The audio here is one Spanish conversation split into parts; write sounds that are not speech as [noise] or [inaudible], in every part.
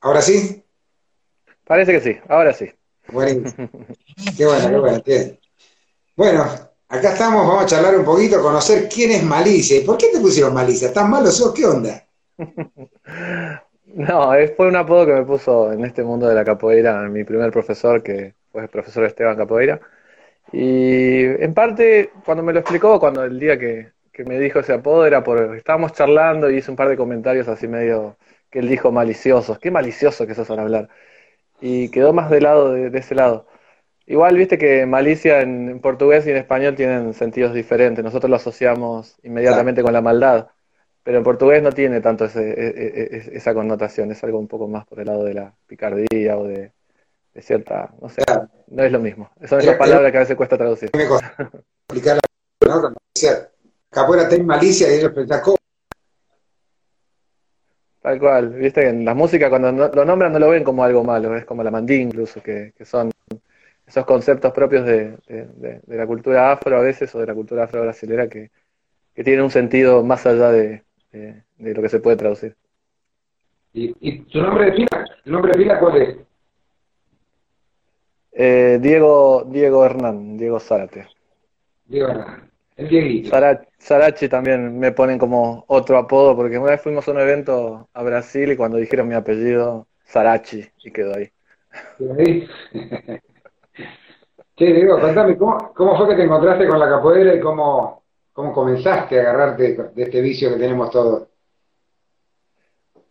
¿Ahora sí? Parece que sí, ahora sí. Bueno, [laughs] qué bueno, qué bueno. Bueno, acá estamos, vamos a charlar un poquito, conocer quién es Malicia. ¿Y por qué te pusieron Malicia? ¿Estás malo sos? ¿Qué onda? [laughs] No, fue un apodo que me puso en este mundo de la capoeira mi primer profesor, que fue el profesor Esteban Capoeira. Y en parte, cuando me lo explicó, cuando el día que, me dijo ese apodo, era porque estábamos charlando y hice un par de comentarios así medio que él dijo maliciosos. Qué malicioso que sos al hablar. Y quedó más del lado de ese lado. Igual viste que malicia en, portugués y en español tienen sentidos diferentes. Nosotros lo asociamos inmediatamente con la maldad, pero en portugués no tiene tanto ese, e, e, e, esa connotación. Es algo un poco más por el lado de la picardía o de, cierta, no sé, no es lo mismo. Son esas palabras que a veces cuesta traducir. Explicar ¿no? Capoeira tiene malicia y ellos Tal cual, viste que en la música cuando lo nombran no lo ven como algo malo, es como la mandí incluso, que, que son esos conceptos propios de, la cultura afro a veces o de la cultura afro-brasilera que, tienen un sentido más allá de, lo que se puede traducir. ¿Y, tu nombre de pila? ¿El nombre de pila cuál es? Eh, Diego, Diego Hernán, Diego Zárate. Diego Hernán. El Dieguito. Sarachi también me ponen como otro apodo, porque una vez fuimos a un evento a Brasil y cuando dijeron mi apellido, Sarachi, y quedó ahí. Sí, [laughs] Diego, contame, ¿cómo, ¿cómo, fue que te encontraste con la capoeira y cómo, cómo comenzaste a agarrarte de este vicio que tenemos todos?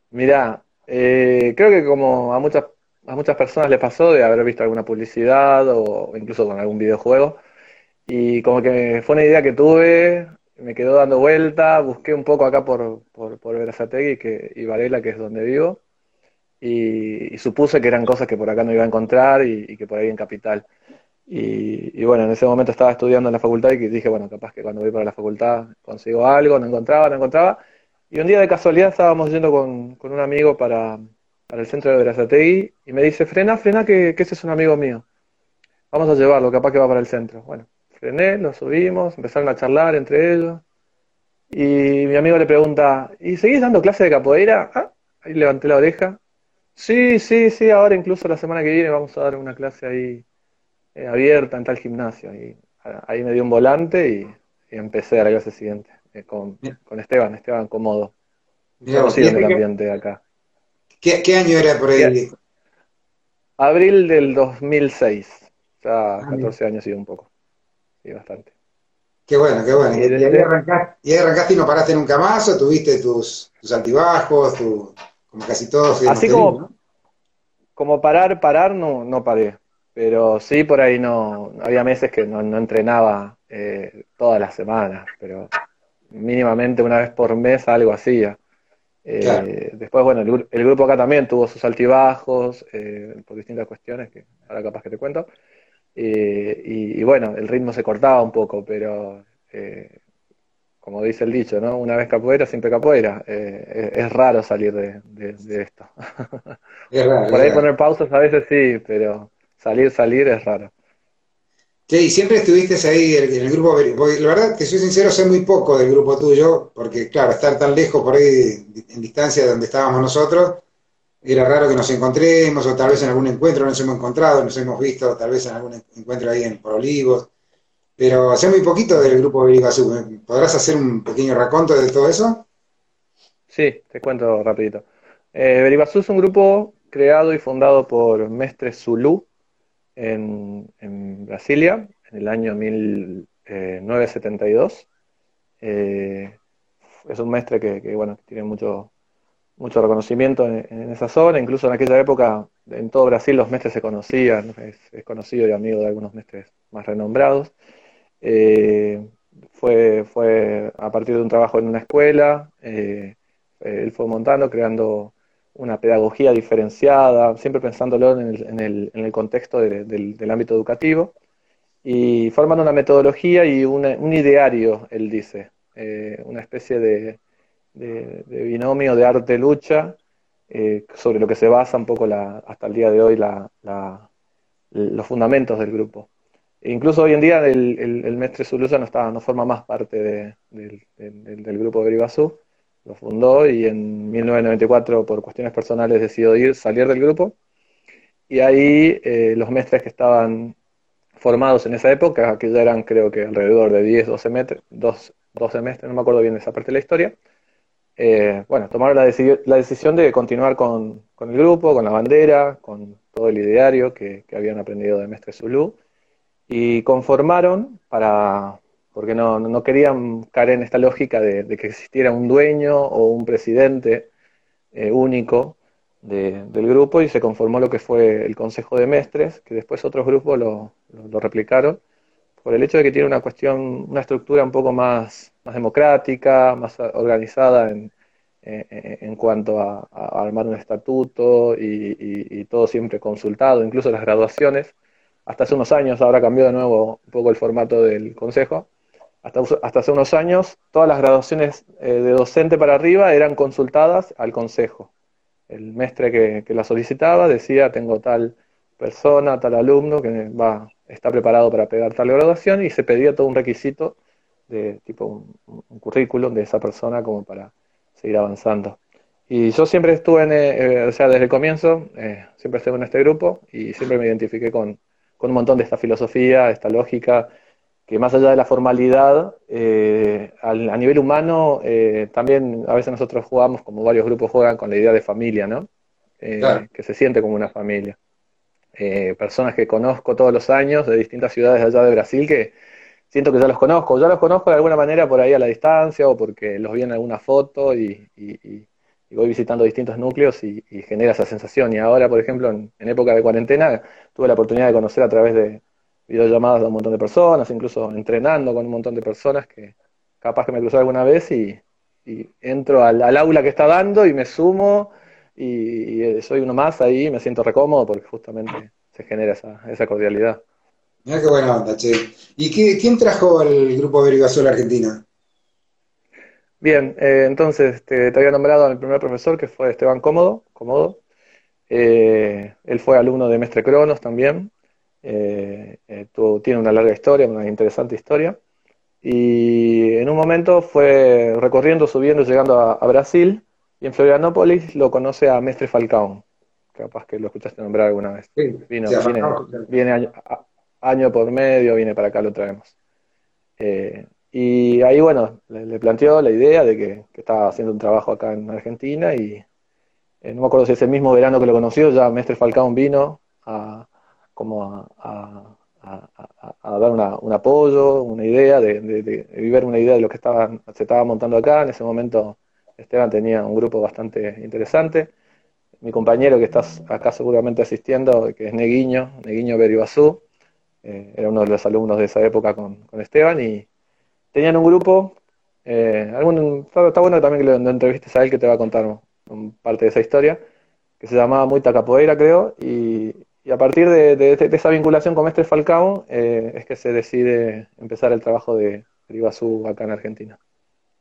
Mirá, eh, creo que como a muchas, a muchas personas les pasó de haber visto alguna publicidad o incluso con algún videojuego, y como que fue una idea que tuve, me quedó dando vuelta, busqué un poco acá por, por, por que, y Varela, que es donde vivo, y, supuse que eran cosas que por acá no iba a encontrar y, que por ahí en Capital. Y, bueno, en ese momento estaba estudiando en la facultad y dije, bueno, capaz que cuando voy para la facultad consigo algo, no encontraba, no encontraba. Y un día de casualidad estábamos yendo con, un amigo para, el centro de Verazategui y me dice, frena, frena, que, ese es un amigo mío. Vamos a llevarlo, capaz que va para el centro. Bueno, frené, lo subimos, empezaron a charlar entre ellos. Y mi amigo le pregunta, ¿y seguís dando clase de capoeira? Ah, ahí levanté la oreja. Sí, sí, sí, ahora incluso la semana que viene vamos a dar una clase ahí eh, abierta en tal gimnasio. Y ahí me dio un volante y, empecé a la clase siguiente eh, con, Esteban, Esteban Comodo. Conocido en el ambiente acá. ¿Qué, año era por ahí? Abril del 2006. Ya 14 ah, años y un poco. Y bastante. Qué bueno, qué bueno. ¿Y, ahí arrancaste, y no paraste nunca más o tuviste tus, tus altibajos, como casi todos? Así como, como parar, parar, no, no paré. Pero sí, por ahí no, había meses que no, entrenaba eh, todas las semanas, pero mínimamente una vez por mes algo hacía. Eh, después, bueno, el, grupo acá también tuvo sus altibajos eh, por distintas cuestiones que ahora capaz que te cuento. Y, bueno, el ritmo se cortaba un poco, pero como dice el dicho, ¿no? Una vez capoeira, siempre capoeira. Es, raro salir de, esto. [laughs] por ahí poner pausas a veces sí, pero salir, salir es raro. Sí, siempre estuviste ahí en el grupo, la verdad que soy sincero, sé muy poco del grupo tuyo, porque claro, estar tan lejos por ahí en distancia de donde estábamos nosotros, era raro que nos encontremos, o tal vez en algún encuentro nos hemos encontrado, nos hemos visto, tal vez en algún encuentro ahí en Olivos, pero sé muy poquito del grupo Beribazú. ¿Podrás hacer un pequeño raconto de todo eso? Sí, te cuento rapidito. Eh, es un grupo creado y fundado por Mestre Zulu, en, Brasilia en el año 1972. Eh, es un maestre que, bueno, tiene mucho, mucho reconocimiento en, esa zona, incluso en aquella época en todo Brasil los mestres se conocían, es, conocido y amigo de algunos mestres más renombrados. Eh, fue, fue a partir de un trabajo en una escuela, eh, él fue montando, creando una pedagogía diferenciada, siempre pensándolo en el, en el, en el contexto del, ámbito educativo, y forman una metodología y un ideario, él dice, eh, una especie de, binomio de arte-lucha eh, sobre lo que se basa un poco la, hasta el día de hoy la, los fundamentos del grupo. E incluso hoy en día el, el, Mestre Zulusa no, está, no forma más parte del, del, grupo Beribazú, lo fundó y en 1994 por cuestiones personales decidió ir, salir del grupo. Y ahí eh, los mestres que estaban formados en esa época, que ya eran creo que alrededor de 10, 12, metros, 12 mestres, no me acuerdo bien de esa parte de la historia, eh, bueno, tomaron la, decisión de continuar con, el grupo, con la bandera, con todo el ideario que, habían aprendido de Mestre Zulu, y conformaron para, porque no, no querían caer en esta lógica de, que existiera un dueño o un presidente eh, único del grupo y se conformó lo que fue el Consejo de Mestres, que después otros grupos lo, replicaron, por el hecho de que tiene una cuestión, una estructura un poco más, más democrática, más organizada en, en cuanto a, armar un estatuto y, y, todo siempre consultado, incluso las graduaciones. Hasta hace unos años, ahora cambió de nuevo un poco el formato del consejo, hasta, hasta hace unos años, todas las graduaciones eh, de docente para arriba eran consultadas al consejo. El mestre que, que, la solicitaba decía, tengo tal persona, tal alumno que va, está preparado para pegar tal graduación y se pedía todo un requisito de tipo un, currículum de esa persona como para seguir avanzando. Y yo siempre estuve en, eh, eh, o sea, desde el comienzo, siempre estuve en este grupo y siempre me identifiqué con, con un montón de esta filosofía, esta lógica, que más allá de la formalidad, eh, a, nivel humano, eh, también a veces nosotros jugamos, como varios grupos juegan, con la idea de familia, ¿no? Eh, que se siente como una familia. Personas que conozco todos los años de distintas ciudades allá de Brasil que siento que ya los conozco, ya los conozco de alguna manera por ahí a la distancia o porque los vi en alguna foto y, voy visitando distintos núcleos y, genera esa sensación. Y ahora, por ejemplo, en época de cuarentena, tuve la oportunidad de conocer a través de, videollamadas a un montón de personas, incluso entrenando con un montón de personas que capaz que me cruzó alguna vez y, entro al, aula que está dando y me sumo y, soy uno más ahí me siento recómodo porque justamente se genera esa, esa cordialidad. Mira qué buena onda, che. ¿Y qué, quién trajo al grupo Azul Argentina? Bien, eh, entonces te, había nombrado al primer profesor que fue Esteban Cómodo, Cómodo. Eh, él fue alumno de Mestre Cronos también, eh, eh tiene una larga historia, una interesante historia. Y en un momento fue recorriendo, subiendo, llegando a, Brasil, y en Florianópolis lo conoce a Mestre Falcón. Capaz que lo escuchaste nombrar alguna vez. viene, año, por medio, viene para acá, lo traemos. Eh, y ahí, bueno, le, planteó la idea de que, estaba haciendo un trabajo acá en Argentina y eh, no me acuerdo si ese mismo verano que lo conoció, ya Mestre Falcón vino a, como a, dar un apoyo, una idea, de, vivir una idea de lo que estaba, se estaba montando acá. En ese momento Esteban tenía un grupo bastante interesante. Mi compañero que está acá seguramente asistiendo, que es Neguiño, Neguiño Beribazú, eh, era uno de los alumnos de esa época con, Esteban y tenían un grupo. Eh, algún, está, bueno también que lo entrevistes a él que te va a contar parte de esa historia, que se llamaba Muita Capoeira, creo, y, a partir de, esa vinculación con Mestre Falcao eh, es que se decide empezar el trabajo de Ribazú acá en Argentina.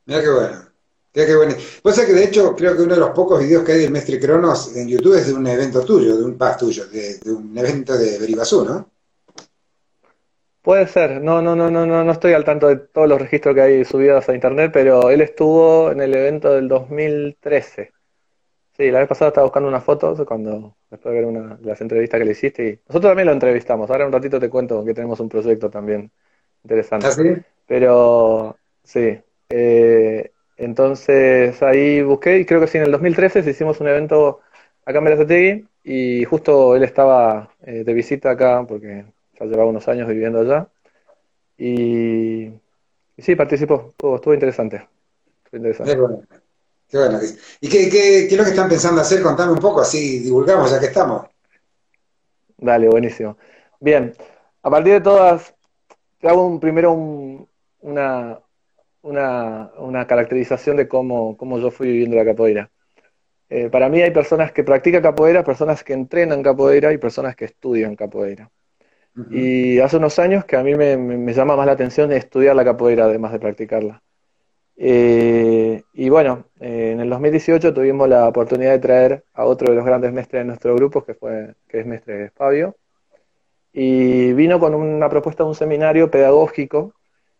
Mira qué bueno. Qué bueno. Pues que de hecho creo que uno de los pocos videos que hay del Mestre Cronos en YouTube es de un evento tuyo, de un pas tuyo, de, un evento de Beribazú, ¿no? Puede ser, no, no, no, no, no, no estoy al tanto de todos los registros que hay subidos a internet, pero él estuvo en el evento del 2013. Sí, la vez pasada estaba buscando unas fotos cuando después de ver una de las entrevistas que le hiciste y nosotros también lo entrevistamos. Ahora un ratito te cuento que tenemos un proyecto también interesante. ¿Ah, sí? Pero sí, eh, entonces ahí busqué y creo que sí, en el 2013 hicimos un evento acá en Berazategui y justo él estaba eh, de visita acá porque ya llevaba unos años viviendo allá y, sí, participó, estuvo, interesante. Estuvo interesante. Qué bueno. ¿Y qué, qué, qué, es lo que están pensando hacer? Contame un poco, así divulgamos ya que estamos. Dale, buenísimo. Bien, a partir de todas, te hago un, primero una, una, una, caracterización de cómo, cómo, yo fui viviendo la capoeira. Eh, para mí hay personas que practican capoeira, personas que entrenan capoeira y personas que estudian capoeira. Y hace unos años que a mí me, me, llama más la atención estudiar la capoeira además de practicarla. Eh, y bueno, eh, en el 2018 tuvimos la oportunidad de traer a otro de los grandes mestres de nuestro grupo, que, fue, que es mestre Fabio, y vino con una propuesta de un seminario pedagógico.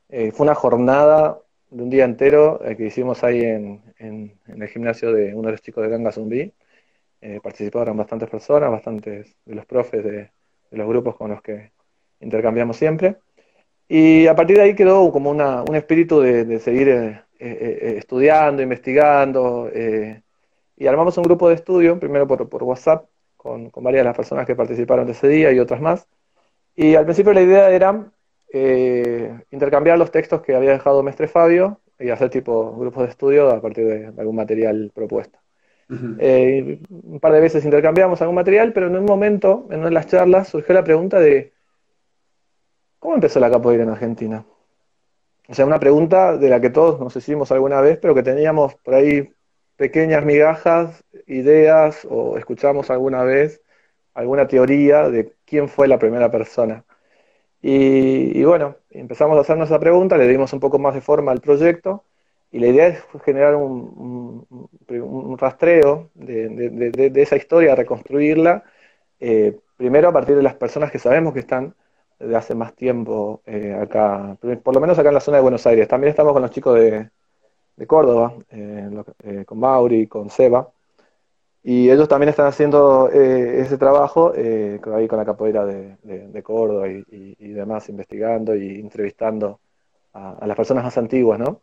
Eh, fue una jornada de un día entero que hicimos ahí en, en, el gimnasio de uno de los chicos de Ganga Zumbi. participaron bastantes personas, bastantes de los profes de, de los grupos con los que intercambiamos siempre. Y a partir de ahí quedó como una, un espíritu de, seguir eh, eh, eh, estudiando, investigando, y armamos un grupo de estudio, primero por, por WhatsApp, con, con, varias de las personas que participaron de ese día y otras más. Y al principio la idea era intercambiar los textos que había dejado Mestre Fabio y hacer tipo grupos de estudio a partir de, algún material propuesto. un par de veces intercambiamos algún material, pero en un momento, en una de las charlas, surgió la pregunta de ¿Cómo empezó la capoeira en Argentina? O sea, una pregunta de la que todos nos hicimos alguna vez, pero que teníamos por ahí pequeñas migajas, ideas, o escuchamos alguna vez alguna teoría de quién fue la primera persona. Y, bueno, empezamos a hacernos esa pregunta, le dimos un poco más de forma al proyecto, y la idea es generar un, rastreo de, esa historia, reconstruirla, eh, primero a partir de las personas que sabemos que están de hace más tiempo eh, acá, por lo menos acá en la zona de Buenos Aires. También estamos con los chicos de, de Córdoba, eh, eh, con Mauri, con Seba, y ellos también están haciendo ese trabajo ahí con la capoeira de, de, Córdoba y, demás, investigando y entrevistando a, las personas más antiguas, ¿no?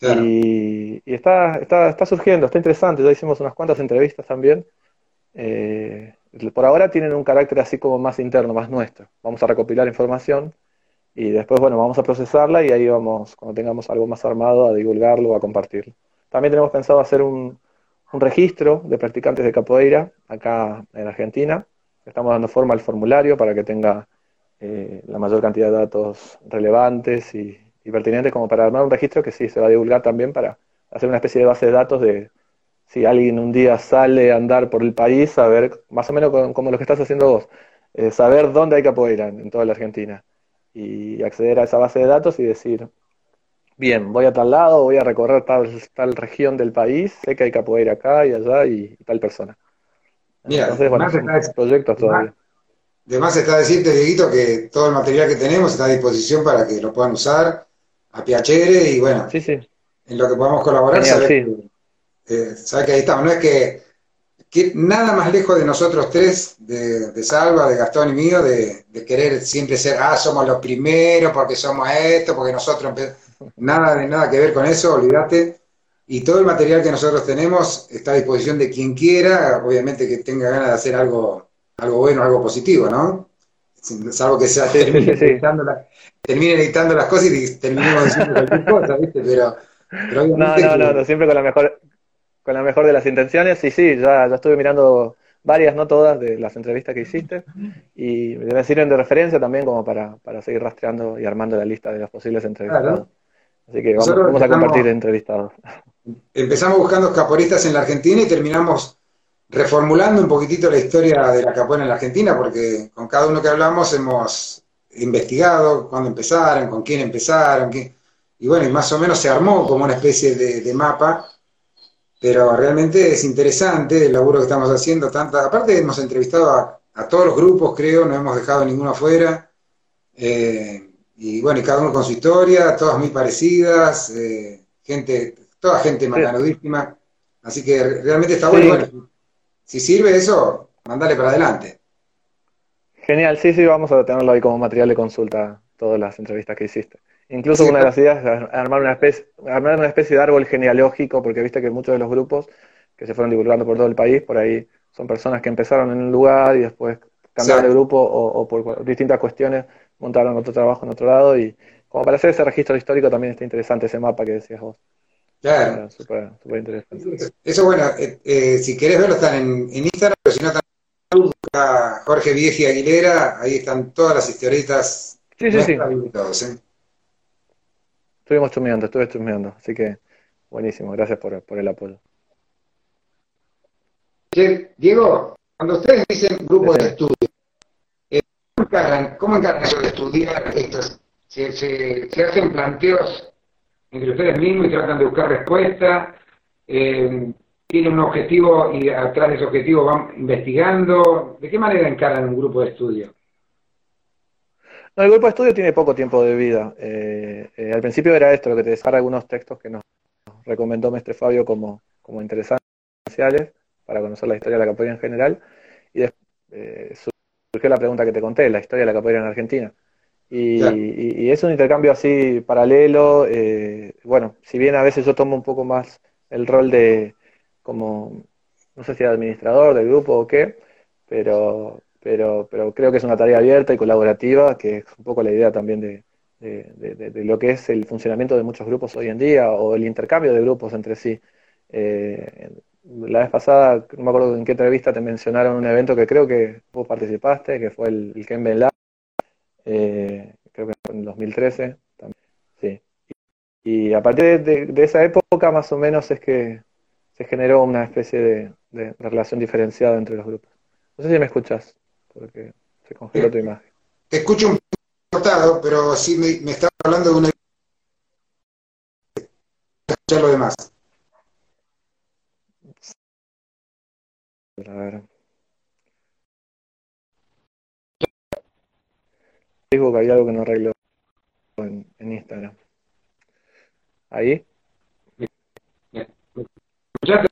Y, y, está, está, está surgiendo, está interesante, ya hicimos unas cuantas entrevistas también. Eh, por ahora tienen un carácter así como más interno, más nuestro. Vamos a recopilar información y después, bueno, vamos a procesarla y ahí vamos, cuando tengamos algo más armado, a divulgarlo o a compartirlo. También tenemos pensado hacer un, registro de practicantes de capoeira acá en Argentina. Estamos dando forma al formulario para que tenga eh, la mayor cantidad de datos relevantes y, y pertinentes como para armar un registro que sí se va a divulgar también para hacer una especie de base de datos de si alguien un día sale a andar por el país, saber, más o menos como, lo que estás haciendo vos, eh, saber dónde hay capoeira en, toda la Argentina y acceder a esa base de datos y decir, bien, voy a tal lado, voy a recorrer tal, tal región del país, sé que hay capoeira acá y allá y, tal persona. Mira, Entonces, bueno, está, proyectos todavía. Además está decirte, Dieguito, que todo el material que tenemos está a disposición para que lo puedan usar a piacere y bueno, sí, sí. en lo que podamos colaborar, eh, que ahí estamos, no es que, nada más lejos de nosotros tres, de, Salva, de Gastón y mío, de, querer siempre ser, ah, somos los primeros porque somos esto, porque nosotros, nada de nada que ver con eso, olvídate. Y todo el material que nosotros tenemos está a disposición de quien quiera, obviamente que tenga ganas de hacer algo, algo bueno, algo positivo, ¿no? Salvo que sea, [laughs] termine, Editando las cosas y terminemos diciendo cualquier cosa, ¿viste? Pero, pero no, no, no, siempre con la mejor, con la mejor de las intenciones. Y sí, ya, ya estuve mirando varias, no todas, de las entrevistas que hiciste. Y me sirven de referencia también como para, para seguir rastreando y armando la lista de los posibles entrevistados. Así que vamos, a compartir entrevistados. Empezamos buscando caporistas en la Argentina y terminamos reformulando un poquitito la historia de la capoeira en la Argentina, porque con cada uno que hablamos hemos investigado cuándo empezaron, con quién empezaron, y bueno, y más o menos se armó como una especie de mapa pero realmente es interesante el laburo que estamos haciendo. Tanta, aparte hemos entrevistado a, todos los grupos, creo, no hemos dejado ninguno afuera. Eh, y bueno, y cada uno con su historia, todas muy parecidas, eh, gente, toda gente macanudísima. Así que realmente está bueno. si sirve eso, mandale para adelante. Genial, sí, sí, vamos a tenerlo ahí como material de consulta, todas las entrevistas que hiciste. Incluso una de las ideas es armar una, especie, armar una especie de árbol genealógico, porque viste que muchos de los grupos que se fueron divulgando por todo el país, por ahí son personas que empezaron en un lugar y después cambiaron de grupo o, por distintas cuestiones montaron otro trabajo en otro lado y como para hacer ese registro histórico también está interesante ese mapa que decías vos. Claro. Súper interesante. Eso bueno, eh, eh, si querés verlo están en, Instagram, pero si no también Jorge Vieji Aguilera, ahí están todas las historietas. Sí, sí, sí. Estuvimos chumeando, estuve chumeando, así que buenísimo, gracias por, por el apoyo. Diego, cuando ustedes dicen grupo de estudio, eh, ¿cómo encargan, eso de estudiar esto? ¿Se, se, hacen planteos entre ustedes mismos y tratan de buscar respuesta? Eh, ¿Tienen un objetivo y atrás de ese objetivo van investigando? ¿De qué manera encargan un grupo de estudio? No, el grupo de estudio tiene poco tiempo de vida. Eh, eh, al principio era esto, lo que te decía algunos textos que nos recomendó Mestre Fabio como, como interesantes para conocer la historia de la capoeira en general. Y después surgió la pregunta que te conté, la historia de la capoeira en Argentina. Y, es un intercambio así paralelo. bueno, si bien a veces yo tomo un poco más el rol de como, no sé si administrador del grupo o qué, pero, pero, pero creo que es una tarea abierta y colaborativa, que es un poco la idea también de, lo que es el funcionamiento de muchos grupos hoy en día o el intercambio de grupos entre sí. Eh, la vez pasada, no me acuerdo en qué entrevista te mencionaron un evento que creo que vos participaste, que fue el, el Ken eh, creo que fue en 2013, también, sí. Y, a partir de, esa época más o menos es que se generó una especie de relación diferenciada entre los grupos. No sé si me escuchas, porque se congeló tu imagen. Te escucho un poco cortado, pero sí me, me estaba hablando de una... escuchar lo demás. Facebook hay algo que no arregló en, Instagram. ¿Ahí? ¿Me escuchaste?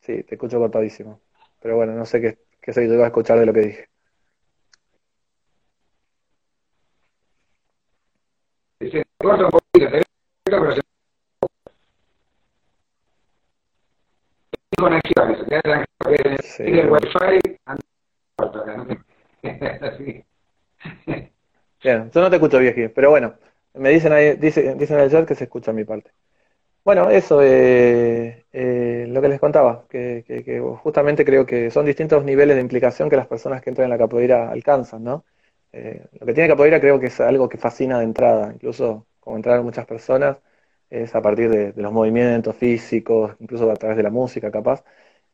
Sí, te escucho cortadísimo. Pero bueno, no sé qué, qué se va a escuchar de lo que dije. Se corta un poquito, se se... sí, el wifi [laughs] Bien, yo no te escucho viejo, pero bueno, me dicen ahí, dicen, dicen en el chat que se escucha mi parte. Bueno, eso, eh, eh, lo que les contaba, que, justamente creo que son distintos niveles de implicación que las personas que entran en la capoeira alcanzan, ¿no? Eh, lo que tiene capoeira creo que es algo que fascina de entrada, incluso como entraron muchas personas, es a partir de, los movimientos físicos, incluso a través de la música capaz,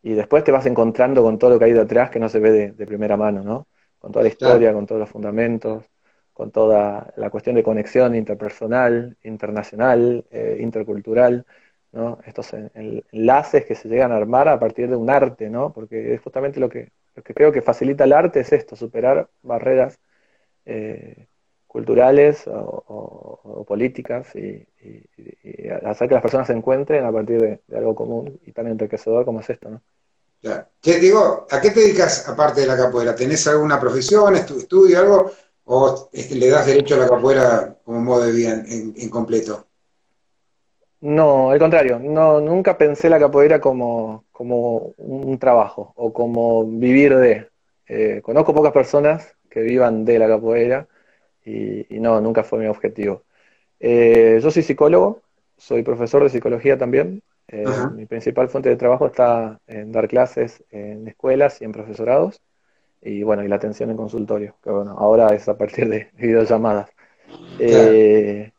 y después te vas encontrando con todo lo que hay detrás que no se ve de, de primera mano, ¿no? Con toda la historia, con todos los fundamentos con toda la cuestión de conexión interpersonal, internacional, eh, intercultural, ¿no? estos enlaces que se llegan a armar a partir de un arte, ¿no? porque es justamente lo que, que creo que facilita el arte es esto, superar barreras eh, culturales o, políticas y, hacer que las personas se encuentren a partir de, algo común y tan enriquecedor como es esto. ¿no? Ya. digo, ¿a qué te dedicas aparte de la capoeira? ¿Tenés alguna profesión, estudio, algo? ¿O este, le das derecho a la capoeira como modo de vida en, completo? No, al contrario, no, nunca pensé la capoeira como, como un trabajo o como vivir de. Eh, conozco pocas personas que vivan de la capoeira y, no, nunca fue mi objetivo. Eh, yo soy psicólogo, soy profesor de psicología también. Eh, mi principal fuente de trabajo está en dar clases en escuelas y en profesorados y bueno, y la atención en consultorio, que bueno, ahora es a partir de [laughs] videollamadas. Eh,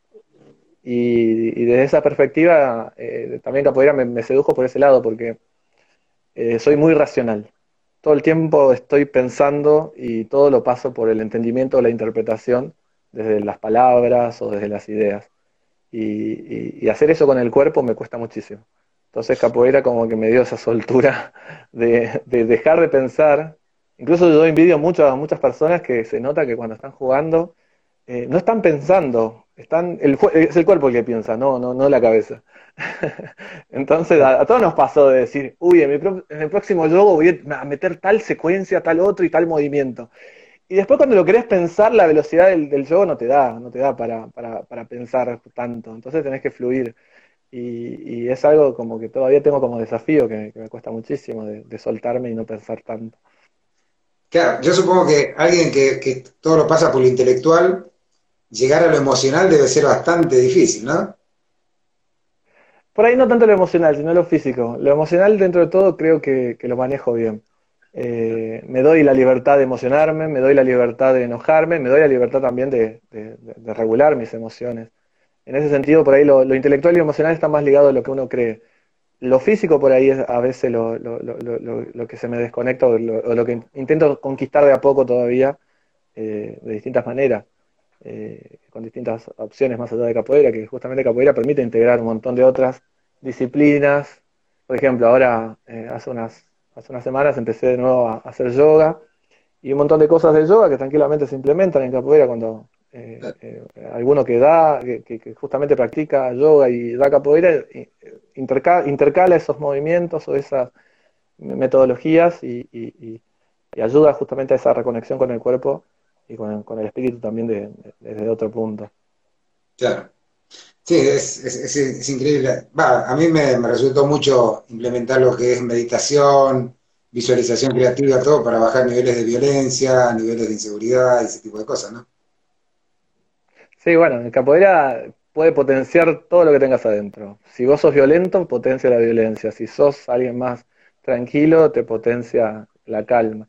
y, desde esa perspectiva, eh, también Capoeira me, sedujo por ese lado, porque soy muy racional. Todo el tiempo estoy pensando y todo lo paso por el entendimiento o la interpretación, desde las palabras o desde las ideas. Y, hacer eso con el cuerpo me cuesta muchísimo. Entonces Capoeira como que me dio esa soltura de, de dejar de pensar Incluso yo envidio mucho a muchas personas que se nota que cuando están jugando eh, no están pensando, están el, es el cuerpo el que piensa, no, no, no la cabeza. Entonces a, todos nos pasó de decir, uy, en, el próximo juego voy a meter tal secuencia, tal otro y tal movimiento. Y después cuando lo querés pensar, la velocidad del, del juego no te da, no te da para, para, pensar tanto. Entonces tenés que fluir. Y, y, es algo como que todavía tengo como desafío que, me cuesta muchísimo de soltarme y no pensar tanto. Claro, yo supongo que alguien que, todo lo pasa por lo intelectual, llegar a lo emocional debe ser bastante difícil, ¿no? Por ahí no tanto lo emocional, sino lo físico. Lo emocional, dentro de todo, creo que, lo manejo bien. Eh, me doy la libertad de emocionarme, me doy la libertad de enojarme, me doy la libertad también de, regular mis emociones. En ese sentido, por ahí lo, intelectual y lo emocional está más ligado a lo que uno cree lo físico por ahí es a veces lo que se me desconecta o lo, que intento conquistar de a poco todavía eh, de distintas maneras, eh, con distintas opciones más allá de capoeira, que justamente capoeira permite integrar un montón de otras disciplinas. Por ejemplo, ahora eh, hace, unas, hace unas semanas empecé de nuevo a hacer yoga y un montón de cosas de yoga que tranquilamente se implementan en capoeira cuando eh, alguno que da, que, justamente practica yoga y da capoeira, intercala, esos movimientos o esas metodologías y, ayuda justamente a esa reconexión con el cuerpo y con, el espíritu también desde otro punto. Claro. Sí, es, increíble. a mí me, resultó mucho implementar lo que es meditación, visualización creativa, todo para bajar niveles de violencia, niveles de inseguridad, ese tipo de cosas, ¿no? Sí, bueno, el capoeira puede potenciar todo lo que tengas adentro. Si vos sos violento, potencia la violencia. Si sos alguien más tranquilo, te potencia la calma.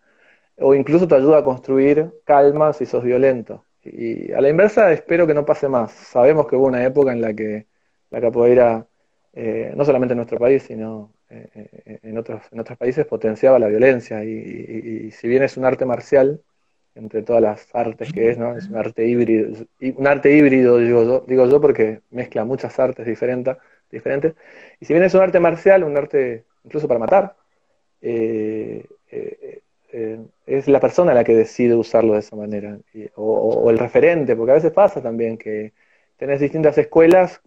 O incluso te ayuda a construir calma si sos violento. Y a la inversa, espero que no pase más. Sabemos que hubo una época en la que la capoeira, eh, no solamente en nuestro país, sino eh, eh, en, otros, en otros países, potenciaba la violencia. Y, si bien es un arte marcial, entre todas las artes que es, ¿no? Es un arte híbrido, un arte híbrido, digo yo, digo yo porque mezcla muchas artes diferentes, diferentes. Y si bien es un arte marcial, un arte incluso para matar, eh, es la persona la que decide usarlo de esa manera, o, el referente, porque a veces pasa también que tenés distintas escuelas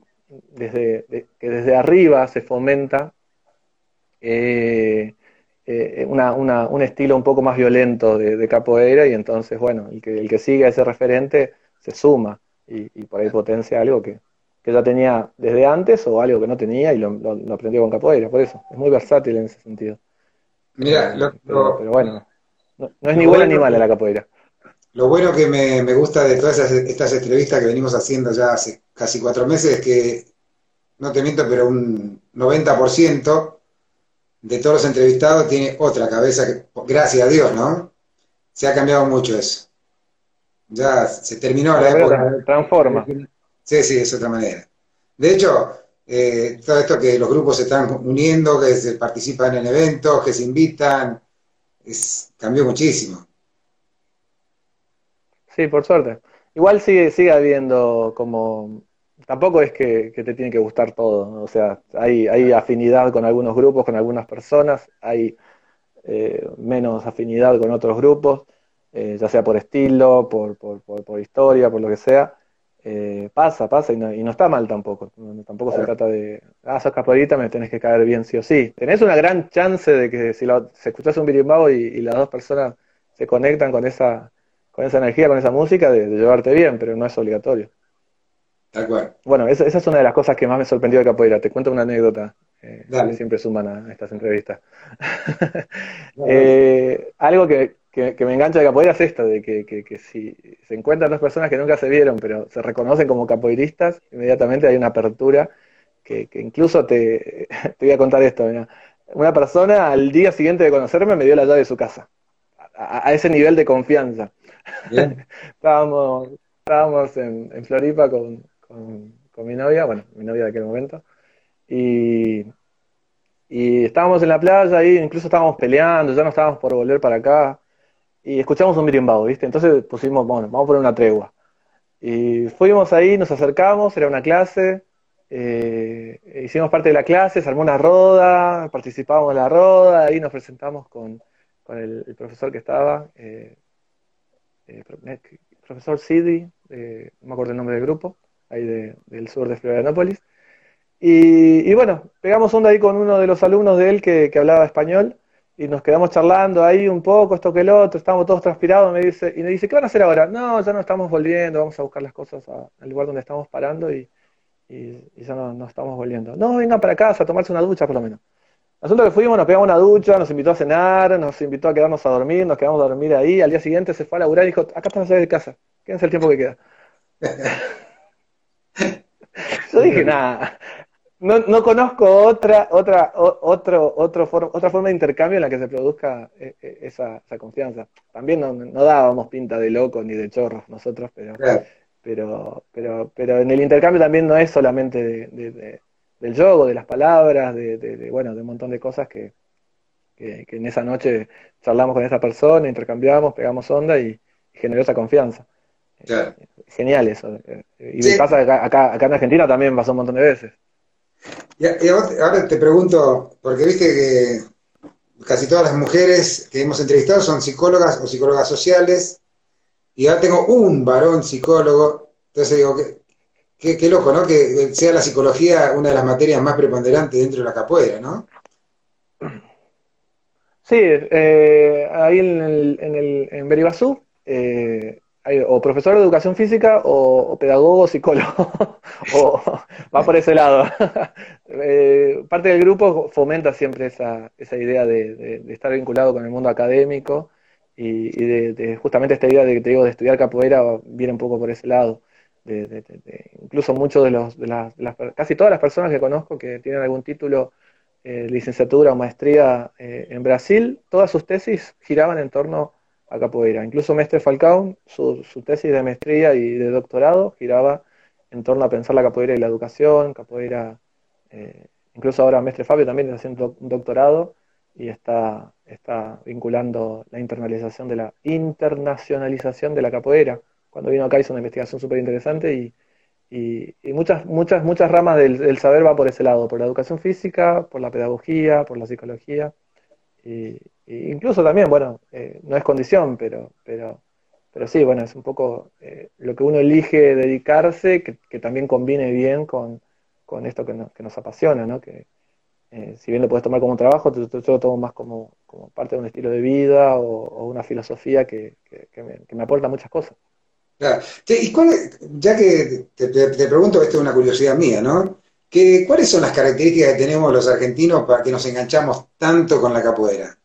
desde, que desde arriba se fomenta eh, eh, un estilo un poco más violento de, capoeira y entonces, bueno, el que, el que sigue a ese referente se suma y, por ahí potencia algo que, ya tenía desde antes o algo que no tenía y lo, aprendió con capoeira, por eso, es muy versátil en ese sentido. Mira, pero, bueno. No, es ni buena ni mala la capoeira. Lo bueno que me, gusta de todas estas entrevistas que venimos haciendo ya hace casi cuatro meses es que, no te miento, pero un 90% de todos los entrevistados tiene otra cabeza, que, gracias a Dios, ¿no? Se ha cambiado mucho eso. Ya se terminó la, época. Transforma. Sí, sí, es otra manera. De hecho, eh, todo esto que los grupos se están uniendo, que se participan en eventos, que se invitan, es, cambió muchísimo. Sí, por suerte. Igual sigue, sigue habiendo como... Tampoco es que, te tiene que gustar todo, o sea, hay, hay afinidad con algunos grupos, con algunas personas, hay eh, menos afinidad con otros grupos, eh, ya sea por estilo, por, por, por, historia, por lo que sea. Eh, pasa, pasa, y no, y no, está mal tampoco. Tampoco se trata de, ah, sos capoeirita, me tenés que caer bien sí o sí. Tenés una gran chance de que si, lo, si escuchás un birimbao y, y, las dos personas se conectan con esa, con esa energía, con esa música, de, llevarte bien, pero no es obligatorio. Tal cual. Bueno, esa, esa, es una de las cosas que más me sorprendió de capoeira. Te cuento una anécdota eh, que siempre suman a estas entrevistas. [laughs] eh, algo que, que, me engancha de capoeira es esto, de que, si se encuentran dos personas que nunca se vieron, pero se reconocen como capoeiristas, inmediatamente hay una apertura que, incluso te, [laughs] te, voy a contar esto. Una persona al día siguiente de conocerme me dio la llave de su casa, a, ese nivel de confianza. [laughs] estábamos estábamos en, en Floripa con, con mi novia, bueno, mi novia de aquel momento, y y estábamos en la playa ahí, incluso estábamos peleando, ya no estábamos por volver para acá y escuchamos un mirimbao, ¿viste? Entonces pusimos, bueno, vamos a poner una tregua. Y fuimos ahí, nos acercamos, era una clase, eh, hicimos parte de la clase, se armó una roda, participábamos en la roda, ahí nos presentamos con, el, profesor que estaba, eh, eh, profesor Sidi, no me acuerdo el nombre del grupo, ahí del sur de Florianópolis. Y, y, bueno, pegamos onda ahí con uno de los alumnos de él que hablaba español y nos quedamos charlando ahí un poco, esto que el otro, estábamos todos transpirados, me dice, y me dice, ¿qué van a hacer ahora? No, ya no estamos volviendo, vamos a buscar las cosas al lugar donde estamos parando y, ya no, estamos volviendo. No, vengan para casa a tomarse una ducha por lo menos. Asunto que fuimos, nos pegamos una ducha, nos invitó a cenar, nos invitó a quedarnos a dormir, nos quedamos a dormir ahí, al día siguiente se fue a laburar y dijo, acá están las de casa, quédense el tiempo que queda. [laughs] Yo dije, nada, no, no conozco otra, otra, otro, otro otra forma de intercambio en la que se produzca eh, eh, esa, esa confianza. También no, no, dábamos pinta de locos ni de chorros nosotros, pero, pero, pero, pero en el intercambio también no es solamente de, del juego, de las palabras, de, bueno, de un montón de cosas que, que, en esa noche charlamos con esa persona, intercambiamos, pegamos onda y, generó esa confianza. Genial eso. Y pasa acá, acá en Argentina también pasó un montón de veces. Y, ahora te pregunto, porque viste que casi todas las mujeres que hemos entrevistado son psicólogas o psicólogas sociales, y ahora tengo un varón psicólogo, entonces digo, qué, qué, loco, ¿no? Que sea la psicología una de las materias más preponderantes dentro de la capoeira, ¿no? Sí, eh, ahí en, el, en, el, en Beribazú, eh, o profesor de educación física o, pedagogo o psicólogo, [laughs] o va por ese lado. [laughs] eh, parte del grupo fomenta siempre esa, esa idea de, estar vinculado con el mundo académico y, de, justamente esta idea de que te digo de estudiar capoeira viene un poco por ese lado. incluso muchos de los, casi todas las personas que conozco que tienen algún título eh, licenciatura o maestría eh, en Brasil, todas sus tesis giraban en torno a capoeira. Incluso Mestre Falcao, su, tesis de maestría y de doctorado giraba en torno a pensar la capoeira y la educación, capoeira, eh, incluso ahora Mestre Fabio también está haciendo un doctorado y está, está vinculando la internalización de la internacionalización de la capoeira. Cuando vino acá hizo una investigación súper interesante y, y, muchas, muchas, muchas ramas del, saber va por ese lado, por la educación física, por la pedagogía, por la psicología. Incluso también, bueno, eh, no es condición, pero, pero, pero sí, bueno, es un poco eh, lo que uno elige dedicarse, que, también combine bien con, con esto que, que, nos apasiona, ¿no? Que eh, si bien lo puedes tomar como trabajo, yo, lo tomo más como, como, parte de un estilo de vida o, una filosofía que, me, me aporta muchas cosas. Y cuál, ya que te, pregunto, esto es una curiosidad mía, ¿no? ¿Qué, ¿Cuáles son las características que tenemos los argentinos para que nos enganchamos tanto con la capoeira?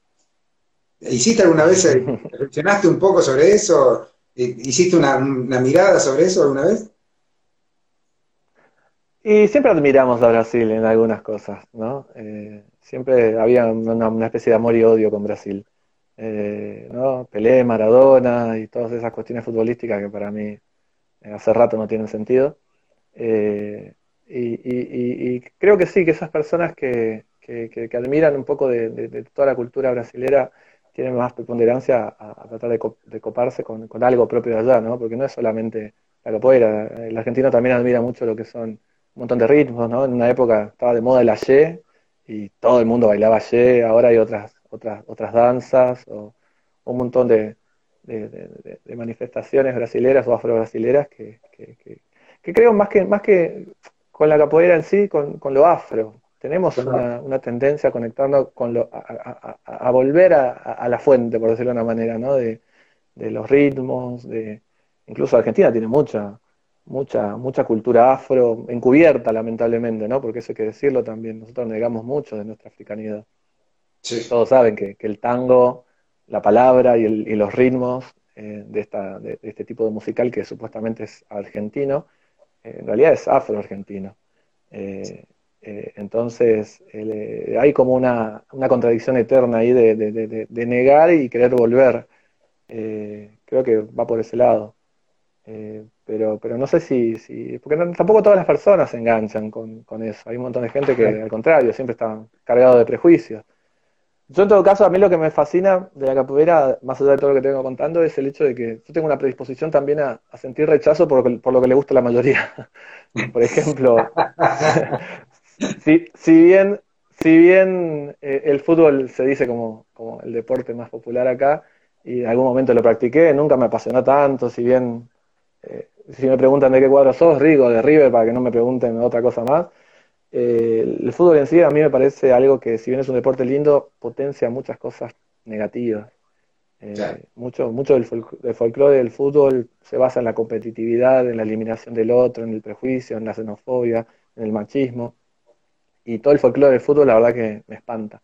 ¿Hiciste alguna vez, eh, [laughs] reflexionaste un poco sobre eso? ¿Hiciste una, mirada sobre eso alguna vez? Y siempre admiramos a Brasil en algunas cosas, ¿no? Eh, siempre había una, especie de amor y odio con Brasil eh, ¿no? Pelé, Maradona y todas esas cuestiones futbolísticas que para mí eh, hace rato no tienen sentido. Eh, y, creo que sí, que esas personas que, que, admiran un poco de, toda la cultura brasilera tienen más preponderancia a, tratar de, coparse con, algo propio de allá, ¿no? Porque no es solamente la capoeira. El argentino también admira mucho lo que son un montón de ritmos, ¿no? En una época estaba de moda el ayé y todo el mundo bailaba ayé, ahora hay otras otras, otras danzas o un montón de, manifestaciones brasileras o afro-brasileras que, que, creo más que, más que con la capoeira en sí, con, con lo afro. Tenemos una, una, tendencia a conectarnos con lo, a, a, volver a, la fuente, por decirlo de una manera, ¿no? De, de los ritmos, de incluso Argentina tiene mucha, mucha, mucha cultura afro, encubierta lamentablemente, ¿no? Porque eso hay que decirlo también, nosotros negamos mucho de nuestra africanidad. Todos saben que, el tango, la palabra y, los ritmos eh, de, esta, de, este tipo de musical que supuestamente es argentino, eh, en realidad es afro-argentino. Eh, entonces hay como una, contradicción eterna ahí de, negar y querer volver. creo que va por ese lado. pero, pero no sé si, si porque tampoco todas las personas se enganchan con, con, eso. Hay un montón de gente que al contrario siempre está cargado de prejuicios. Yo en todo caso, a mí lo que me fascina de la capoeira, más allá de todo lo que tengo contando, es el hecho de que yo tengo una predisposición también a, sentir rechazo por, lo que le gusta a la mayoría. [laughs] por ejemplo, [laughs] si, si, bien, si bien eh, el fútbol se dice como, como el deporte más popular acá, y en algún momento lo practiqué, nunca me apasionó tanto, si bien, eh, si me preguntan de qué cuadro sos, Rigo, de River, para que no me pregunten otra cosa más, eh, el fútbol en sí a mí me parece algo que, si bien es un deporte lindo, potencia muchas cosas negativas. Eh, mucho mucho del, folclore del fútbol se basa en la competitividad, en la eliminación del otro, en el prejuicio, en la xenofobia, en el machismo. Y todo el folclore del fútbol, la verdad que me espanta.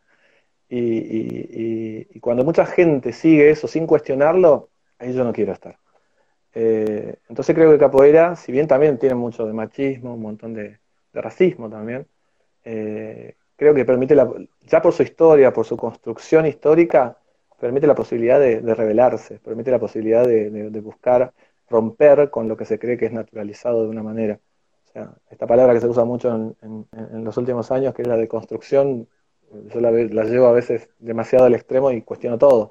Y, cuando mucha gente sigue eso sin cuestionarlo, ahí yo no quiero estar. Eh, entonces creo que Capoeira, si bien también tiene mucho de machismo, un montón de, de racismo también. Eh, creo que permite, la, ya por su historia, por su construcción histórica, permite la posibilidad de, revelarse, permite la posibilidad de, buscar romper con lo que se cree que es naturalizado de una manera. Esta palabra que se usa mucho en, los últimos años, que es la de construcción, yo la, llevo a veces demasiado al extremo y cuestiono todo.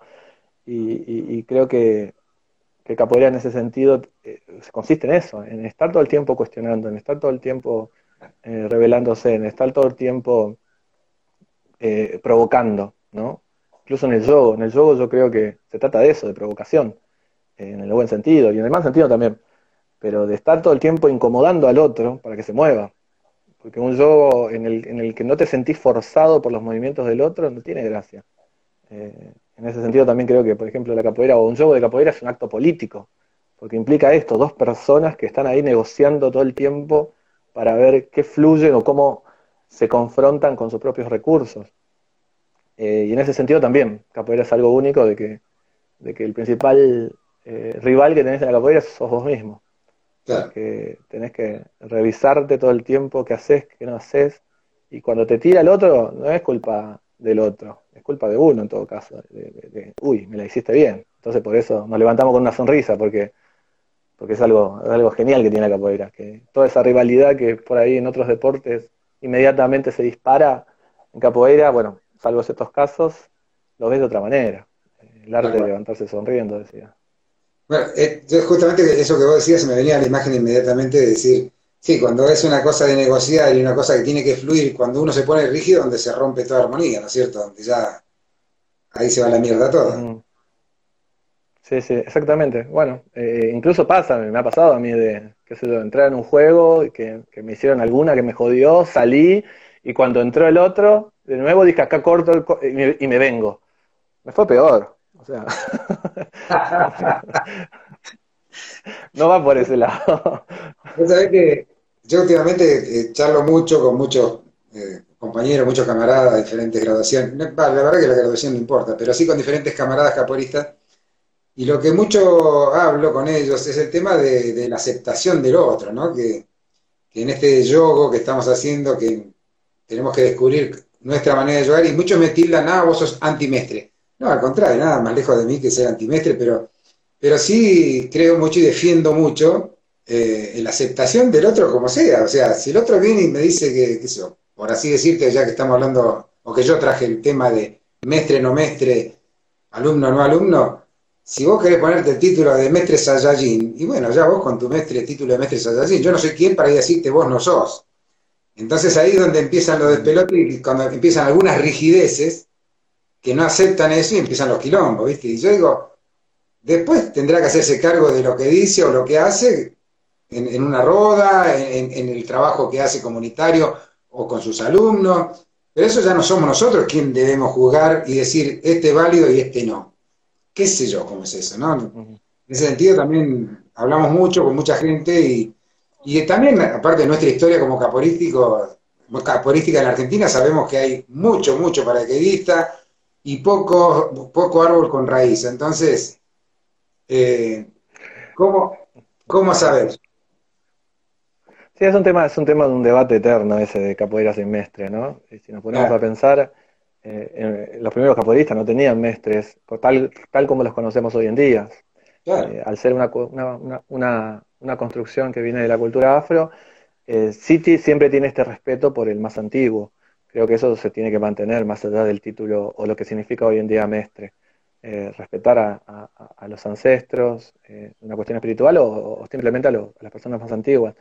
Y, creo que, que capoeira en ese sentido eh, consiste en eso, en estar todo el tiempo cuestionando, en estar todo el tiempo eh, revelándose, en estar todo el tiempo eh, provocando, ¿no? incluso en el yoga. En el yoga yo creo que se trata de eso, de provocación, en el buen sentido y en el mal sentido también, pero de estar todo el tiempo incomodando al otro para que se mueva. Porque un yoga en el, en el que no te sentís forzado por los movimientos del otro no tiene gracia. Eh, en ese sentido también creo que, por ejemplo, la capoeira o un yoga de capoeira es un acto político, porque implica esto, dos personas que están ahí negociando todo el tiempo para ver qué fluyen o cómo se confrontan con sus propios recursos. Eh, y en ese sentido también, capoeira es algo único de que, de que el principal eh, rival que tenés en la capoeira sos vos mismo. Que tenés que revisarte todo el tiempo qué haces, qué no haces. Y cuando te tira el otro, no es culpa del otro, es culpa de uno en todo caso. De, uy, me la hiciste bien. Entonces por eso nos levantamos con una sonrisa, porque, porque es algo, es algo genial que tiene la capoeira. Que toda esa rivalidad que por ahí en otros deportes inmediatamente se dispara, en capoeira, bueno, salvo estos casos, lo ves de otra manera. El arte de levantarse sonriendo, decía. Bueno, eh, justamente eso que vos decías me venía a la imagen inmediatamente de decir, sí, cuando es una cosa de negociar y una cosa que tiene que fluir, cuando uno se pone rígido, donde se rompe toda armonía, ¿no es cierto? Donde ya ahí se va la mierda toda. Sí, sí, exactamente. Bueno, eh, incluso pasa, me ha pasado a mí de, qué sé yo, entrar en un juego, que, que me hicieron alguna que me jodió, salí, y cuando entró el otro, de nuevo dije acá corto el y, me, vengo. Me fue peor. O sea, [laughs] no va por ese lado. Vos que yo últimamente eh, charlo mucho con muchos eh, compañeros, muchos camaradas de diferentes graduaciones. la verdad que la graduación no importa, pero sí con diferentes camaradas caporistas. Y lo que mucho hablo con ellos es el tema de, la aceptación del otro, ¿no? Que, en este yogo que estamos haciendo, que tenemos que descubrir nuestra manera de jugar y muchos me tildan, ah, vos sos antimestre. No, al contrario, nada más lejos de mí que ser antimestre, pero, pero sí creo mucho y defiendo mucho eh, la aceptación del otro como sea. O sea, si el otro viene y me dice que, que eso, por así decirte, ya que estamos hablando, o que yo traje el tema de mestre, no mestre, alumno, no alumno, si vos querés ponerte el título de mestre Saiyajin, y bueno, ya vos con tu mestre, título de mestre Saiyajin, yo no sé quién para decirte vos no sos. Entonces ahí es donde empiezan los despelotes y cuando empiezan algunas rigideces que no aceptan eso y empiezan los quilombos, ¿viste? Y yo digo, después tendrá que hacerse cargo de lo que dice o lo que hace en, una roda, en, el trabajo que hace comunitario o con sus alumnos, pero eso ya no somos nosotros quien debemos juzgar y decir este es válido y este no. ¿Qué sé yo cómo es eso, no? En ese sentido también hablamos mucho con mucha gente y y también, aparte de nuestra historia como caporístico, caporística en Argentina, sabemos que hay mucho, mucho paraquedista y poco, poco árbol con raíz. Entonces, eh, ¿cómo, ¿cómo saber? Sí, es un tema, es un tema de un debate eterno ese de capoeira sin mestre, ¿no? si nos ponemos a pensar, eh, los primeros capoeiristas no tenían mestres, tal, tal como los conocemos hoy en día. Eh, al ser una, una, una construcción que viene de la cultura afro, eh, City siempre tiene este respeto por el más antiguo. Creo que eso se tiene que mantener más allá del título o lo que significa hoy en día mestre. Eh, respetar a, los ancestros, eh, una cuestión espiritual o, simplemente a, las personas más antiguas.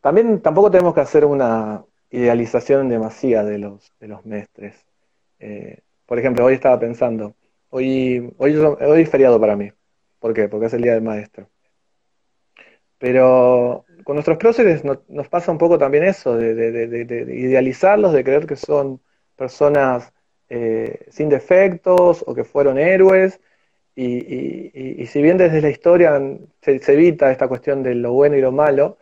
también tampoco tenemos que hacer una idealización demasiada de los, de los mestres. por ejemplo, hoy estaba pensando, hoy, hoy es feriado para mí. ¿Por qué? Porque es el Día del Maestro. Pero con nuestros próceres nos pasa un poco también eso, de, idealizarlos, de creer que son personas eh, sin defectos o que fueron héroes. Y, si bien desde la historia se, evita esta cuestión de lo bueno y lo malo,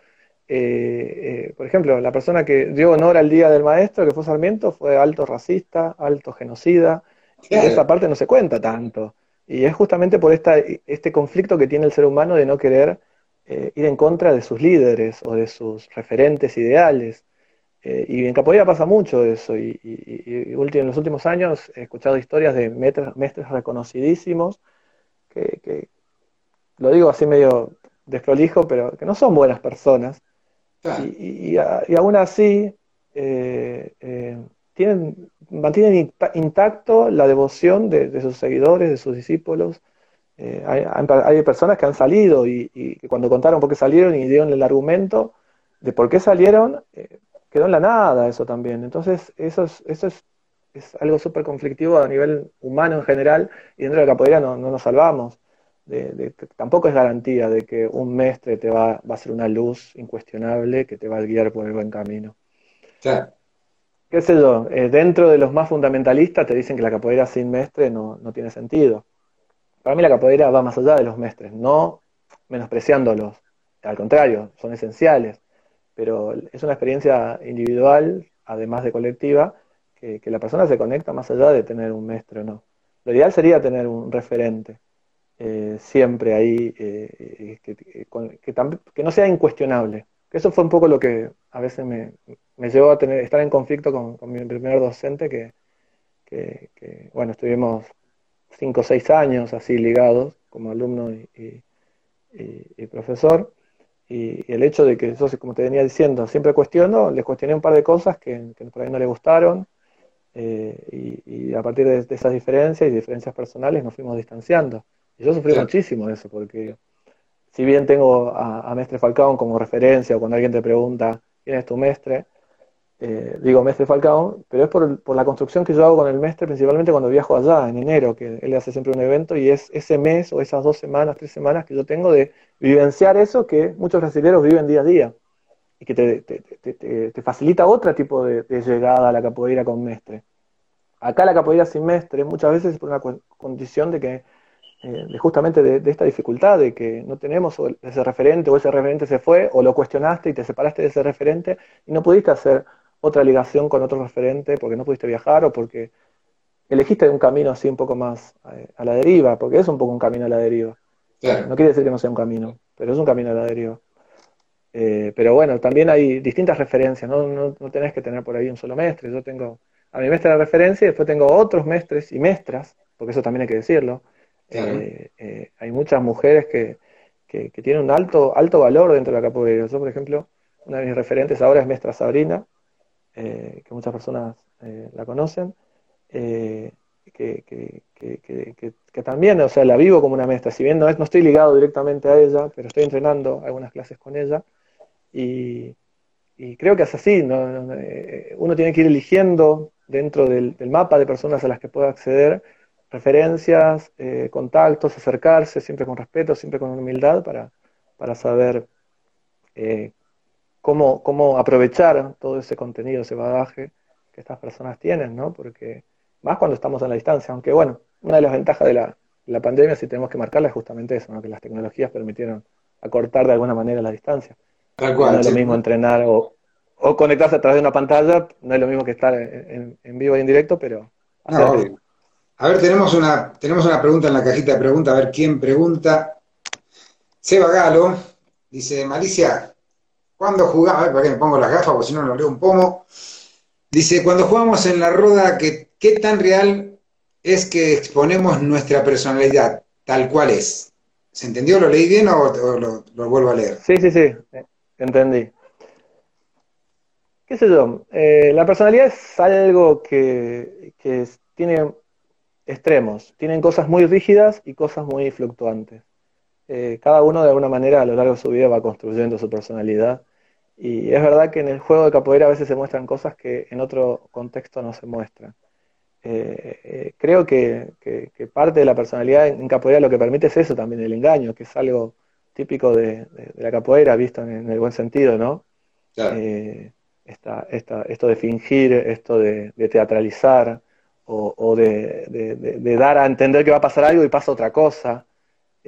eh, eh, por ejemplo, la persona que dio honor al Día del Maestro, que fue Sarmiento, fue alto racista, alto genocida, y esa parte no se cuenta tanto. Y es justamente por esta, este conflicto que tiene el ser humano de no querer eh, ir en contra de sus líderes o de sus referentes ideales. Eh, y en Capoeira pasa mucho eso. Y, en los últimos años he escuchado historias de maestros reconocidísimos que, lo digo así medio desprolijo, pero que no son buenas personas. Y, aún así eh, tienen mantienen intacto la devoción de, sus seguidores, de sus discípulos. Eh, hay, personas que han salido y, cuando contaron por qué salieron y dieron el argumento de por qué salieron, eh, quedó en la nada eso también. Entonces, eso es, eso es, es algo súper conflictivo a nivel humano en general, y dentro de la capoeira no, no nos salvamos. De, tampoco es garantía de que un mestre te va, va a ser una luz incuestionable que te va a guiar por el buen camino. Claro. ¿Qué sé yo? Eh, dentro de los más fundamentalistas te dicen que la capoeira sin mestre no, no tiene sentido. Para mí la capoeira va más allá de los mestres, no menospreciándolos. Al contrario, son esenciales. Pero es una experiencia individual, además de colectiva, que, la persona se conecta más allá de tener un mestre o no. Lo ideal sería tener un referente. Eh, siempre ahí, eh, que, que, no sea incuestionable. Eso fue un poco lo que a veces me, llevó a tener, estar en conflicto con, mi primer docente, que, bueno, estuvimos cinco o seis años así ligados como alumno y, profesor. Y, el hecho de que yo, como te venía diciendo, siempre cuestiono, les cuestioné un par de cosas que, por ahí no le gustaron, eh, y, a partir de, esas diferencias y diferencias personales nos fuimos distanciando. Y yo sufrí muchísimo eso, porque si bien tengo a, a Mestre Falcón como referencia, o cuando alguien te pregunta quién es tu mestre, eh, digo Mestre Falcao, pero es por, la construcción que yo hago con el Mestre, principalmente cuando viajo allá, en enero, que él hace siempre un evento, y es ese mes o esas dos semanas, tres semanas que yo tengo de vivenciar eso que muchos brasileños viven día a día, y que te, facilita otro tipo de, llegada a la capoeira con Mestre. Acá la capoeira sin Mestre muchas veces es por una condición de que eh, de justamente de, esta dificultad de que no tenemos ese referente o ese referente se fue o lo cuestionaste y te separaste de ese referente y no pudiste hacer otra ligación con otro referente porque no pudiste viajar o porque elegiste un camino así un poco más eh, a la deriva, porque es un poco un camino a la deriva. No quiere decir que no sea un camino, pero es un camino a la deriva. Eh, pero bueno, también hay distintas referencias, ¿no? No, tenés que tener por ahí un solo mestre. Yo tengo a mi mestre de referencia y después tengo otros mestres y mestras, porque eso también hay que decirlo. Eh, hay muchas mujeres que, que, tienen un alto, alto valor dentro de la capoeira. Yo, por ejemplo, una de mis referentes ahora es Mestra Sabrina, eh, que muchas personas eh, la conocen, eh, que, que, también, o sea, la vivo como una maestra, si bien no, no estoy ligado directamente a ella, pero estoy entrenando algunas clases con ella, y, creo que es así, uno tiene que ir eligiendo dentro del, mapa de personas a las que pueda acceder referencias, contactos, acercarse, siempre con respeto, siempre con humildad, para, para saber cómo, cómo aprovechar todo ese contenido, ese bagaje que estas personas tienen, ¿no? Porque más cuando estamos en la distancia, aunque bueno, una de las ventajas de la, la pandemia, si tenemos que marcarla, es justamente eso, ¿no? que las tecnologías permitieron acortar de alguna manera la distancia. no es lo mismo entrenar o, o, conectarse a través de una pantalla, no es lo mismo que estar en, vivo y en directo, pero... a ver, tenemos una, tenemos una pregunta en la cajita de preguntas, a ver quién pregunta. Seba Galo dice, Malicia, cuando jugamos, a ver, para que me pongo las gafas, porque si no, no leo un pomo. Dice, cuando jugamos en la roda, ¿qué, ¿qué tan real es que exponemos nuestra personalidad tal cual es? ¿Se entendió? ¿Lo leí bien o, lo, vuelvo a leer? Sí, sí, sí, entendí. ¿Qué sé yo? Eh, la personalidad es algo que tiene extremos, tienen cosas muy rígidas y cosas muy fluctuantes. Eh, cada uno de alguna manera a lo largo de su vida va construyendo su personalidad. Y es verdad que en el juego de capoeira a veces se muestran cosas que en otro contexto no se muestran. Eh, eh, creo que, parte de la personalidad en, capoeira lo que permite es eso también, el engaño, que es algo típico de, la capoeira, visto en, el buen sentido, ¿no? esto de fingir, esto de, teatralizar, o, de, dar a entender que va a pasar algo y pasa otra cosa.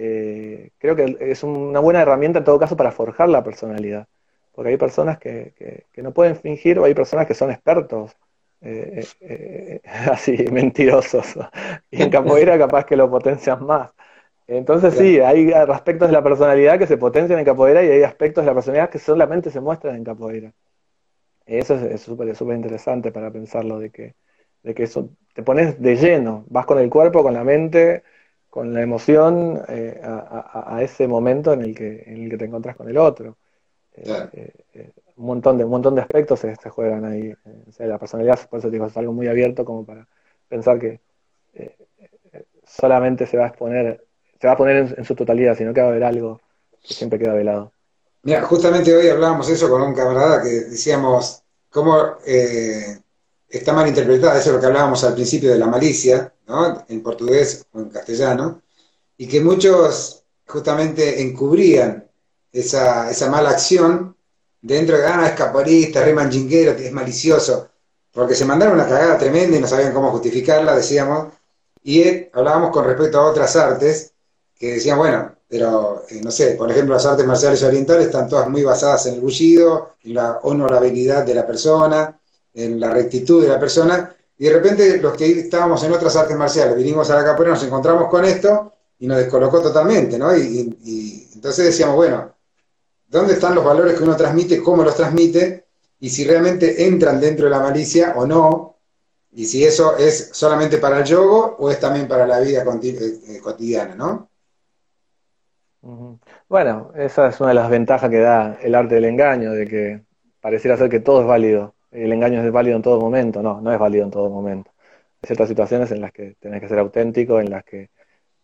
Eh, creo que es una buena herramienta en todo caso para forjar la personalidad. Porque hay personas que, no pueden fingir o hay personas que son expertos, eh, eh, [laughs] así, mentirosos. [laughs] Y en capoeira capaz que lo potencian más. Entonces sí, hay aspectos de la personalidad que se potencian en capoeira y hay aspectos de la personalidad que solamente se muestran en capoeira. Eso es súper súper interesante para pensarlo, de que, de que eso, te pones de lleno, vas con el cuerpo, con la mente, con la emoción eh, a, ese momento en el que, en el que te encuentras con el otro. Eh, eh, un montón de un montón de aspectos se, juegan ahí. la personalidad, por eso digo, es algo muy abierto como para pensar que solamente se va a exponer, se va a poner en, su totalidad, sino que va a haber algo que siempre queda velado. Mira, justamente hoy hablábamos eso con un camarada que decíamos cómo está mal interpretada, eso es lo que hablábamos al principio de la malicia, ¿no? En portugués o en castellano, y que muchos justamente encubrían esa, esa mala acción dentro de, ah, es caporista, re manjinguero, es malicioso, porque se mandaron una cagada tremenda y no sabían cómo justificarla, decíamos, y hablábamos con respecto a otras artes, que decían, bueno, pero eh, no sé, por ejemplo, las artes marciales orientales están todas muy basadas en el bullido, en la honorabilidad de la persona, en la rectitud de la persona, y de repente los que estábamos en otras artes marciales, vinimos a la capoeira, nos encontramos con esto y nos descolocó totalmente, ¿no? Y, y entonces decíamos, bueno, ¿dónde están los valores que uno transmite, cómo los transmite, y si realmente entran dentro de la malicia o no, y si eso es solamente para el yogo o es también para la vida eh, eh, cotidiana, ¿no? Bueno, esa es una de las ventajas que da el arte del engaño, de que pareciera ser que todo es válido. El engaño es válido en todo momento. No, no es válido en todo momento. Hay ciertas situaciones en las que tenés que ser auténtico, en las que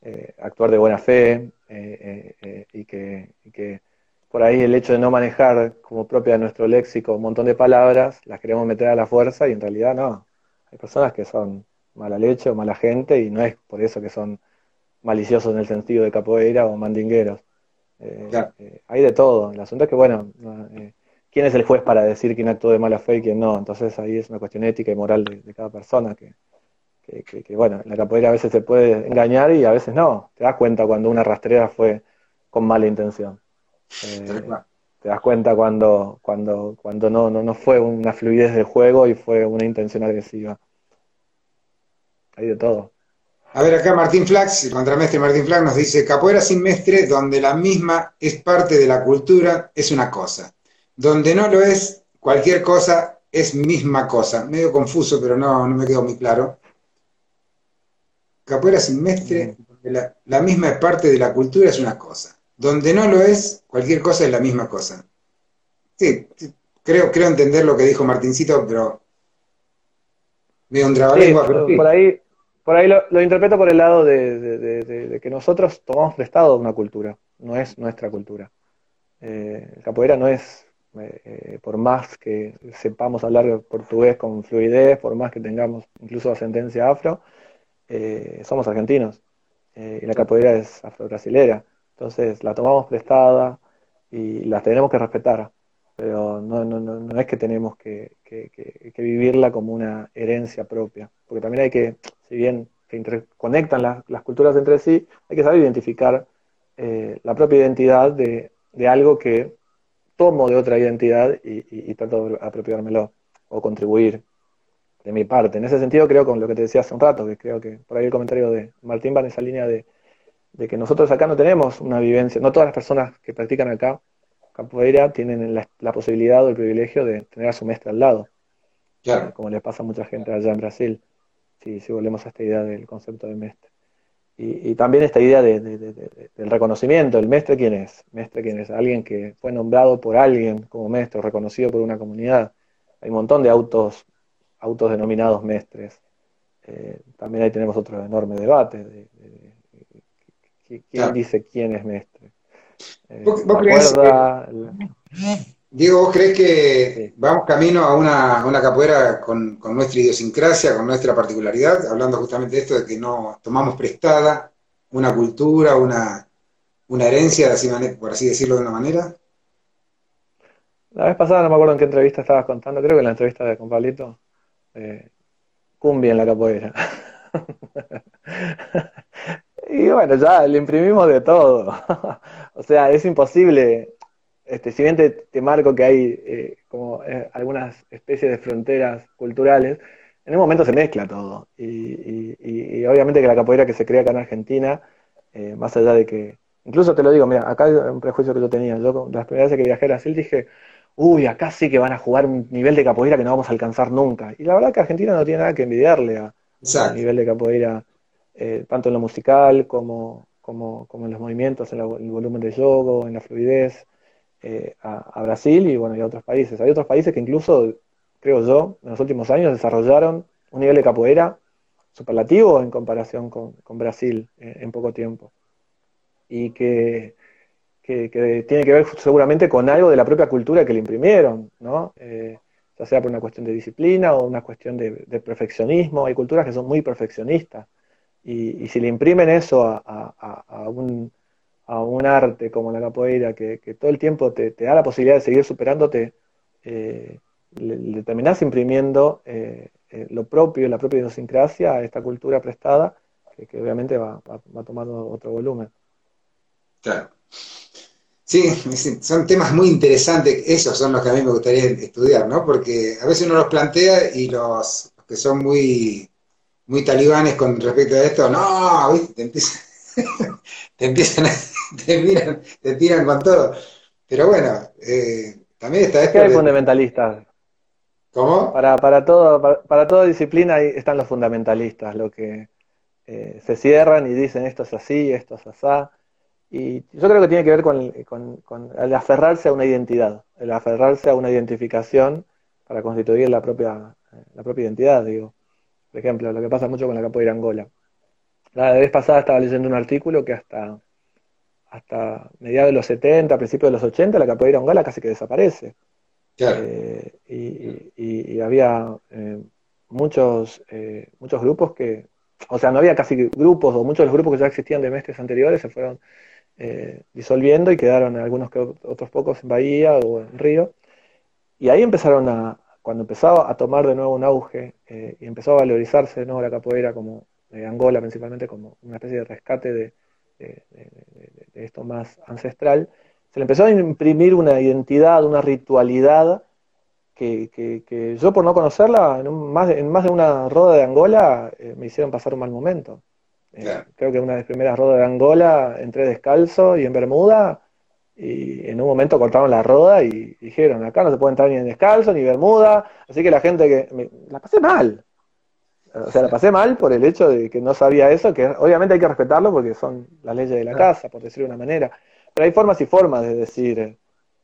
eh, actuar de buena fe y, que, y, que, por ahí el hecho de no manejar como propia de nuestro léxico un montón de palabras, las queremos meter a la fuerza y en realidad no. Hay personas que son mala leche o mala gente y no es por eso que son maliciosos en el sentido de capoeira o mandingueros. Eh, eh, hay de todo. El asunto es que, bueno, eh, ¿quién es el juez para decir quién actuó de mala fe y quién no? Entonces ahí es una cuestión ética y moral de, cada persona que, que, bueno, la capoeira a veces se puede engañar y a veces no. Te das cuenta cuando una rastrera fue con mala intención. te das cuenta cuando, cuando, cuando no, no, no fue una fluidez del juego y fue una intención agresiva. Hay de todo. A ver, acá Martín Flax, el contramestre Martín Flax nos dice, capoeira sin mestre, donde la misma es parte de la cultura, es una cosa. Donde no lo es, cualquier cosa es misma cosa. Medio confuso, pero no, no me quedó muy claro. Capoeira sin mestre, la, la misma es parte de la cultura, es una cosa. Donde no lo es, cualquier cosa es la misma cosa. Sí, creo, creo entender lo que dijo Martincito, pero medio un trabalengua, pero Por ahí, por ahí lo, interpreto por el lado de, que nosotros tomamos prestado una cultura, no es nuestra cultura. Eh, capoeira no es, eh, por más que sepamos hablar portugués con fluidez, por más que tengamos incluso ascendencia afro, eh, somos argentinos y la capoeira es afro-brasilera. Entonces la tomamos prestada y la tenemos que respetar, pero no, no, no, no es que tenemos que, vivirla como una herencia propia, porque también hay que, si bien se interconectan las, culturas entre sí, hay que saber identificar eh, la propia identidad de, algo que tomo de otra identidad y, trato de apropiármelo o contribuir de mi parte. En ese sentido creo con lo que te decía hace un rato, que creo que por ahí el comentario de Martín va en esa línea de, de que nosotros acá no tenemos una vivencia, no todas las personas que practican acá capoeira tienen la, posibilidad o el privilegio de tener a su maestra al lado, eh, como le pasa a mucha gente allá en Brasil, si, si volvemos a esta idea del concepto de mestre. Y, también esta idea de, del reconocimiento, el mestre quién es, mestre quién es, alguien que fue nombrado por alguien como maestro, reconocido por una comunidad. Hay un montón de autos, autos denominados mestres. Eh, también ahí tenemos otro enorme debate de, quién dice quién es mestre. Eh, Diego, ¿vos crees que vamos camino a una, una capoeira con, nuestra idiosincrasia, con nuestra particularidad, hablando justamente de esto de que no tomamos prestada una cultura, una, una herencia, por así decirlo de una manera? La vez pasada no me acuerdo en qué entrevista estabas contando, creo que en la entrevista de con Pablito, eh, cumbia en la capoeira. [laughs] y bueno, ya le imprimimos de todo. [laughs] o sea, es imposible este, si bien te, marco que hay eh, como eh, algunas especies de fronteras culturales, en un momento se mezcla todo. Y, obviamente que la capoeira que se crea acá en Argentina, eh, más allá de que, incluso te lo digo, mira, acá hay un prejuicio que yo tenía. Yo las primeras veces que viajé a Brasil dije, uy, acá sí que van a jugar un nivel de capoeira que no vamos a alcanzar nunca. Y la verdad que Argentina no tiene nada que envidiarle a, al nivel de capoeira, tanto en lo musical como, como, como en los movimientos, en el volumen de yogo, en la fluidez. Eh, a, Brasil y bueno, y a otros países. Hay otros países que incluso, creo yo, en los últimos años desarrollaron un nivel de capoeira superlativo en comparación con, Brasil eh, en poco tiempo. Y que, tiene que ver seguramente con algo de la propia cultura que le imprimieron, ¿no? Eh, ya sea por una cuestión de disciplina o una cuestión de, perfeccionismo. Hay culturas que son muy perfeccionistas. Y, si le imprimen eso a, un, arte como la capoeira, que, todo el tiempo te, da la posibilidad de seguir superándote, eh, le, terminás imprimiendo eh, eh, lo propio, la propia idiosincrasia a esta cultura prestada, que, obviamente va, va, tomando otro volumen. Claro. Sí, son temas muy interesantes, esos son los que a mí me gustaría estudiar, ¿no? Porque a veces uno los plantea y los, que son muy, muy talibanes con respecto a esto, no, ¿viste? Te empiezan, [laughs] te, empiezan [laughs] te, miran, te tiran con todo. Pero bueno, eh, también está esto. ¿Qué hay fundamentalistas? ¿Cómo? Para, para, todo, para, toda disciplina están los fundamentalistas, lo que eh, se cierran y dicen esto es así, esto es así. Y yo creo que tiene que ver con, el aferrarse a una identidad, el aferrarse a una identificación para constituir la propia, la propia identidad, digo. Por ejemplo, lo que pasa mucho con la capoeira Angola. La vez pasada estaba leyendo un artículo que hasta, hasta mediados de los 70, principios de los 80, la capoeira Angola casi que desaparece. Eh, y, había eh, muchos, eh, muchos grupos que, o sea, no había casi grupos, o muchos de los grupos que ya existían de meses anteriores se fueron eh, disolviendo y quedaron algunos que otros pocos en Bahía o en Río. Y ahí empezaron a, cuando empezaba a tomar de nuevo un auge y empezó a valorizarse de nuevo la capoeira como Angola principalmente como una especie de rescate de, esto más ancestral, se le empezó a imprimir una identidad, una ritualidad que, yo por no conocerla, en, más, de, en más de una roda de Angola eh, me hicieron pasar un mal momento. Eh, creo que una de las primeras rodas de Angola entré descalzo y en Bermuda y en un momento cortaron la roda y dijeron, acá no se puede entrar ni en descalzo ni Bermuda, así que la gente que... la pasé mal. O sea, la pasé mal por el hecho de que no sabía eso, que obviamente hay que respetarlo porque son las leyes de la casa, por decirlo de una manera. Pero hay formas y formas de decir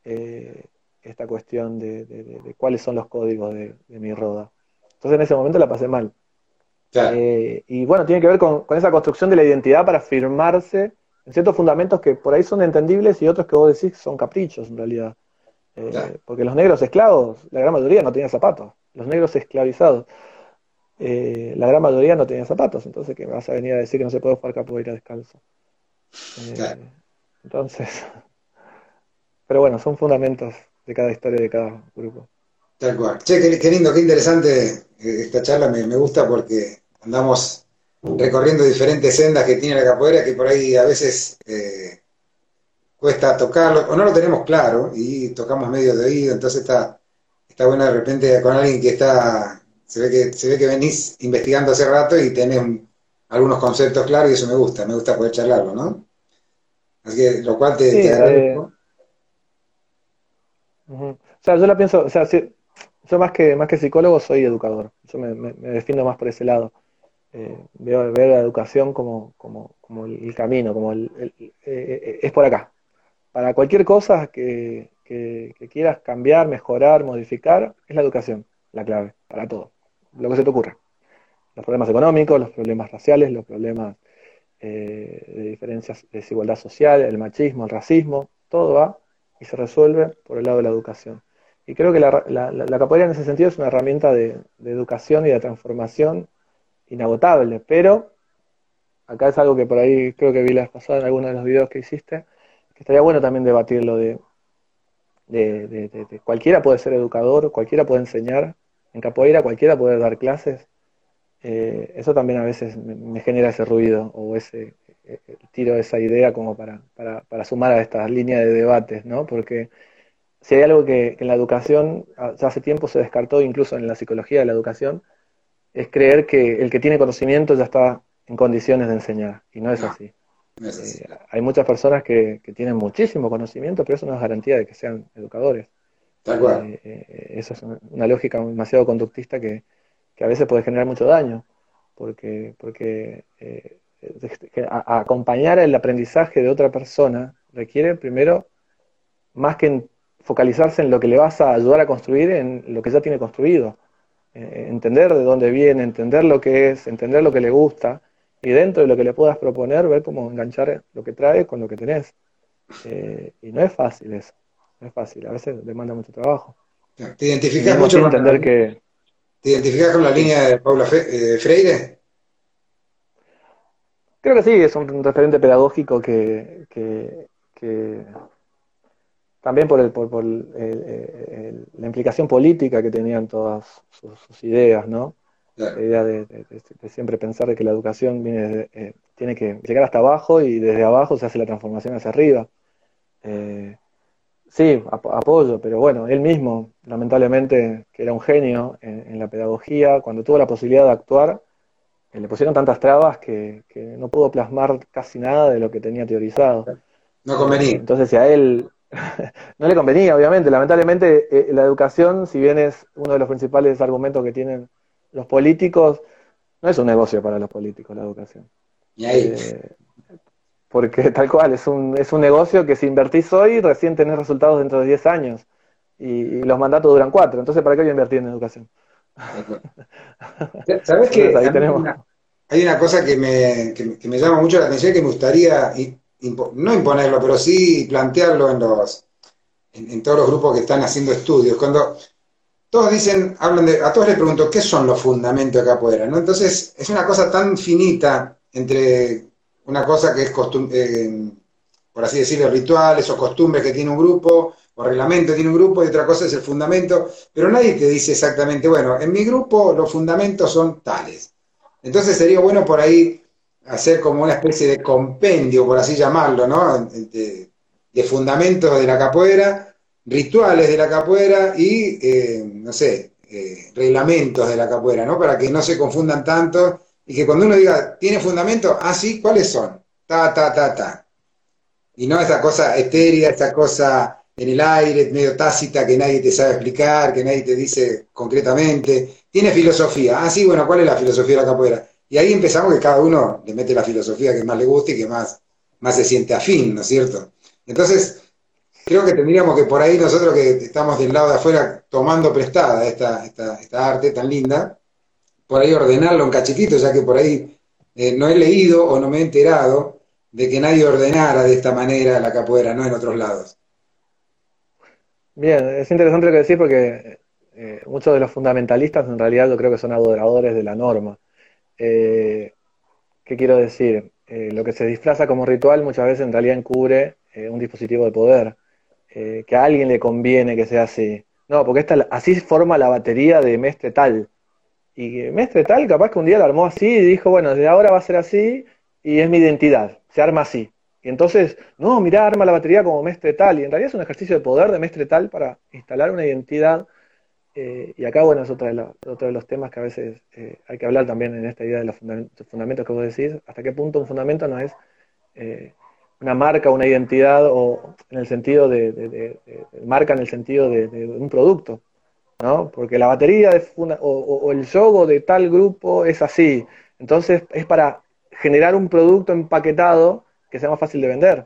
eh, esta cuestión de, cuáles son los códigos de mi roda. Entonces en ese momento la pasé mal. Eh, y bueno, tiene que ver con, esa construcción de la identidad para firmarse en ciertos fundamentos que por ahí son entendibles y otros que vos decís son caprichos en realidad. Eh, porque los negros esclavos, la gran mayoría no tenían zapatos. Los negros esclavizados, eh, la gran mayoría no tenían zapatos. Entonces, ¿qué me vas a venir a decir que no se puede jugar capoeira descalzo? Entonces, [laughs] pero bueno, son fundamentos de cada historia de cada grupo. Tal cual. Che, qué, lindo, qué interesante esta charla, me, me gusta porque andamos recorriendo diferentes sendas que tiene la capoeira que por ahí a veces eh, cuesta tocarlo, o no lo tenemos claro y tocamos medio de oído, entonces está, está bueno de repente con alguien que está, se ve que, se ve que venís investigando hace rato y tenés algunos conceptos claros y eso me gusta, me gusta poder charlarlo, ¿no? Así que lo cual te, eh, agradezco. O sea, yo la pienso, o sea, si, yo más que, más que psicólogo soy educador, yo me, me, defiendo más por ese lado. Eh, veo, la educación como, como, como el camino, como el, eh, eh, es por acá. Para cualquier cosa que, que, quieras cambiar, mejorar, modificar, es la educación la clave, para todo, lo que se te ocurra. Los problemas económicos, los problemas raciales, los problemas de diferencias, desigualdad social, el machismo, el racismo, todo va y se resuelve por el lado de la educación. Y creo que la, la, capoeira en ese sentido es una herramienta de, educación y de transformación inagotable, pero acá es algo que por ahí creo que vi las pasadas en algunos de los videos que hiciste, que estaría bueno también debatirlo de, de, cualquiera puede ser educador, cualquiera puede enseñar, en capoeira cualquiera puede dar clases, eh, eso también a veces me, genera ese ruido o ese eh, tiro esa idea como para, para, para sumar a esta línea de debates, ¿no? Porque si hay algo que, en la educación, ah, ya hace tiempo se descartó, incluso en la psicología de la educación, es creer que el que tiene conocimiento ya está en condiciones de enseñar, y no es así. Eh, hay muchas personas que, tienen muchísimo conocimiento, pero eso no es garantía de que sean educadores. Cual. Eh, eh, eso es una lógica demasiado conductista que, a veces puede generar mucho daño, porque, acompañar el aprendizaje de otra persona requiere primero, más que en focalizarse en lo que le vas a ayudar a construir, en lo que ya tiene construido. Eh, entender de dónde viene, entender lo que es, entender lo que le gusta, y dentro de lo que le puedas proponer, ver cómo enganchar lo que trae con lo que tenés. Eh, y no es fácil eso, no es fácil, a veces demanda mucho trabajo. ¿Te identificas mucho con entender que... ¿Te identificas con la línea de Paula eh, Freire? Creo que sí, es un referente pedagógico que, también por, el, por, la implicación política que tenían todas sus, ideas, ¿no? La idea de, siempre pensar de que la educación viene eh, tiene que llegar hasta abajo y desde abajo se hace la transformación hacia arriba. Eh, sí, apoyo, pero bueno, él mismo, lamentablemente, que era un genio en, la pedagogía, cuando tuvo la posibilidad de actuar, eh, le pusieron tantas trabas que, no pudo plasmar casi nada de lo que tenía teorizado. No convenía. Entonces, si a él [laughs] no le convenía, obviamente, lamentablemente, la educación, si bien es uno de los principales argumentos que tienen los políticos, no es un negocio para los políticos la educación. Eh, porque [laughs] tal cual, es un, es un negocio que si invertís hoy, recién tenés resultados dentro de 10 años. Y, los mandatos duran 4. Entonces, ¿para qué voy a invertir en educación? ¿Sabes qué? Hay una cosa que me, que, me llama mucho la atención y que me gustaría, no imponerlo, pero sí plantearlo en los en, todos los grupos que están haciendo estudios. Cuando todos dicen, hablan de, a todos les pregunto, ¿qué son los fundamentos acá afuera? ¿no? Entonces, es una cosa tan finita entre una cosa que es eh, por así decirlo, rituales o costumbres que tiene un grupo, o reglamento que tiene un grupo, y otra cosa es el fundamento, pero nadie te dice exactamente, bueno, en mi grupo los fundamentos son tales. Entonces sería bueno por ahí hacer como una especie de compendio, por así llamarlo, ¿no? De, fundamentos de la capoeira, rituales de la capoeira y, eh, no sé, eh, reglamentos de la capoeira, ¿no? Para que no se confundan tanto y que cuando uno diga, ¿tiene fundamento? Ah, sí, ¿cuáles son? Ta, ta, ta, ta. Y no esa cosa etérea, esa cosa en el aire, medio tácita, que nadie te sabe explicar, que nadie te dice concretamente. Tiene filosofía. Ah, sí, bueno, ¿cuál es la filosofía de la capoeira? Y ahí empezamos que cada uno le mete la filosofía que más le guste y que más, más se siente afín, ¿no es cierto? Entonces, creo que tendríamos que por ahí nosotros que estamos del lado de afuera tomando prestada esta, esta, esta arte tan linda, por ahí ordenarlo en cachetitos, ya que por ahí eh, no he leído o no me he enterado de que nadie ordenara de esta manera la capoeira, no en otros lados. Bien, es interesante lo que decís porque eh, muchos de los fundamentalistas en realidad yo creo que son adoradores de la norma. Eh, ¿Qué quiero decir? lo que se disfraza como ritual muchas veces en realidad encubre un dispositivo de poder, que a alguien le conviene que sea así. No, porque esta, así forma la batería de mestre tal. Y Mestre tal, capaz que un día lo armó así y dijo, bueno, desde ahora va a ser así y es mi identidad, se arma así. Y entonces, no, mirá, arma la batería como Mestre tal. Y en realidad es un ejercicio de poder de Mestre tal para instalar una identidad. Eh, y acá, bueno, es otro de, los, otro de los temas que a veces eh, hay que hablar también en esta idea de los fundamentos, que vos decís. Hasta qué punto un fundamento no es eh, una marca, una identidad, o en el sentido de marca en el sentido de, un producto. ¿No? Porque la batería de o, el yogo de tal grupo es así. Entonces es para generar un producto empaquetado que sea más fácil de vender.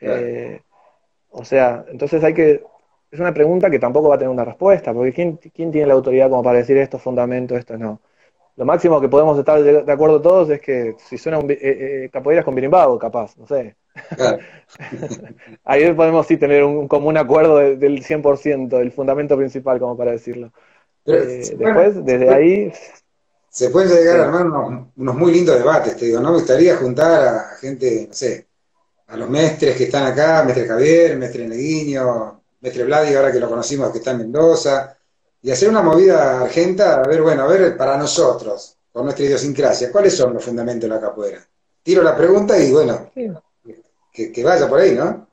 Eh, o sea, entonces hay que... Es una pregunta que tampoco va a tener una respuesta, porque ¿quién, quién tiene la autoridad como para decir esto es fundamento, esto no? Lo máximo que podemos estar de, acuerdo todos es que si suena un, eh, eh, capoeiras con birimbago, capaz, no sé. [laughs] Ahí podemos sí tener un común acuerdo del 100%, del fundamento principal, como para decirlo. Eh, después, desde ahí... Se pueden llegar a armar unos, muy lindos debates, te digo, ¿no? Me gustaría juntar a gente, no sé, a los mestres que están acá, mestre Javier, mestre Neguiño, mestre Vladi, ahora que lo conocimos, que está en Mendoza, y hacer una movida argenta, a ver, bueno, a ver, para nosotros, con nuestra idiosincrasia, ¿cuáles son los fundamentos de la capoeira? Tiro la pregunta y bueno, que, vaya por ahí, ¿no?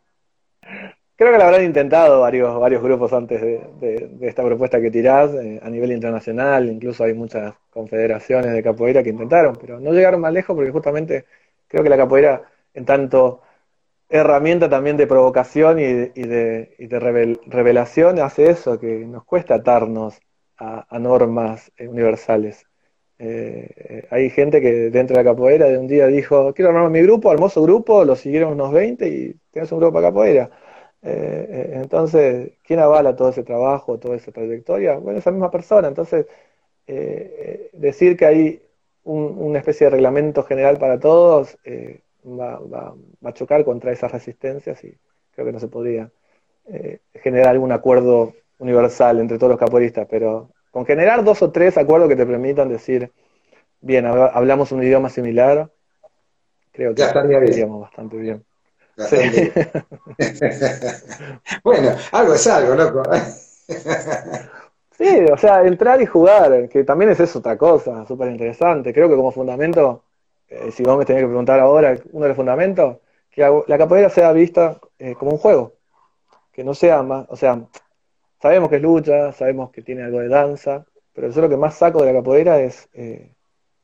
Creo que lo habrán intentado varios, varios grupos antes de, esta propuesta que tirás eh, a nivel internacional, incluso hay muchas confederaciones de capoeira que intentaron, pero no llegaron más lejos porque justamente creo que la capoeira, en tanto herramienta también de provocación y de, y de, revelación, hace eso, que nos cuesta atarnos a normas eh, universales. Eh, hay gente que dentro de la capoeira de un día dijo, quiero armar mi grupo, hermoso grupo, lo siguieron unos 20 y tienes un grupo de capoeira. Eh, eh, entonces, ¿quién avala todo ese trabajo, toda esa trayectoria? Bueno, esa misma persona. Entonces, decir que hay una especie de reglamento general para todos va, va, a chocar contra esas resistencias y creo que no se podría generar algún acuerdo universal entre todos los capoeiristas, pero con generar dos o tres acuerdos que te permitan decir, bien, hablamos un idioma similar, creo que estaríamos bastante bien. [laughs] bueno, algo es algo, loco. sí, o sea, entrar y jugar, que también es eso otra cosa, súper interesante. Creo que como fundamento, eh, si vos me tenés que preguntar ahora, uno de los fundamentos, que la capoeira sea vista eh, como un juego, que no sea más, o sea, sabemos que es lucha, sabemos que tiene algo de danza, pero yo lo que más saco de la capoeira es, eh,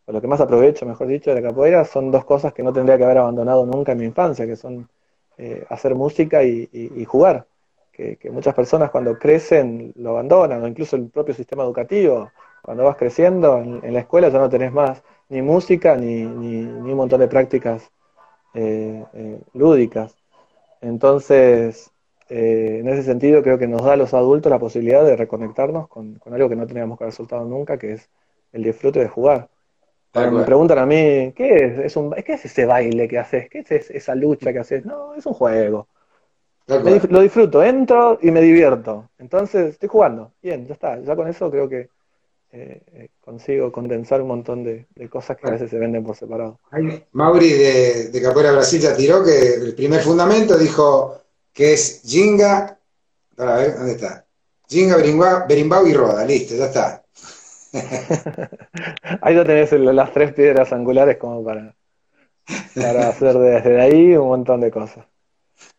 o lo que más aprovecho, mejor dicho, de la capoeira son dos cosas que no tendría que haber abandonado nunca en mi infancia, que son eh, hacer música y, jugar. Que, muchas personas cuando crecen lo abandonan, o incluso el propio sistema educativo. Cuando vas creciendo en, la escuela ya no tenés más ni música ni, ni, un montón de prácticas eh, lúdicas. Entonces, en ese sentido creo que nos da a los adultos la posibilidad de reconectarnos con, algo que no teníamos que haber soltado nunca, que es el disfrute de jugar me preguntan a mí, ¿qué es? ¿Es un, ¿Qué es ese baile que haces? ¿Qué es esa lucha que haces? No, es un juego. lo disfruto, entro y me divierto. Entonces, estoy jugando. Bien, ya está. Ya con eso creo que eh, eh, consigo condensar un montón de, cosas que a veces se venden por separado. Mauri de, de Capoeira Brasil ya tiró que el primer fundamento dijo que es Jinga. Para ver, ¿dónde está? Jinga, Berimbau y Roda. Listo, ya está. [laughs] ahí lo tenés las tres piedras angulares como para, para hacer desde ahí un montón de cosas.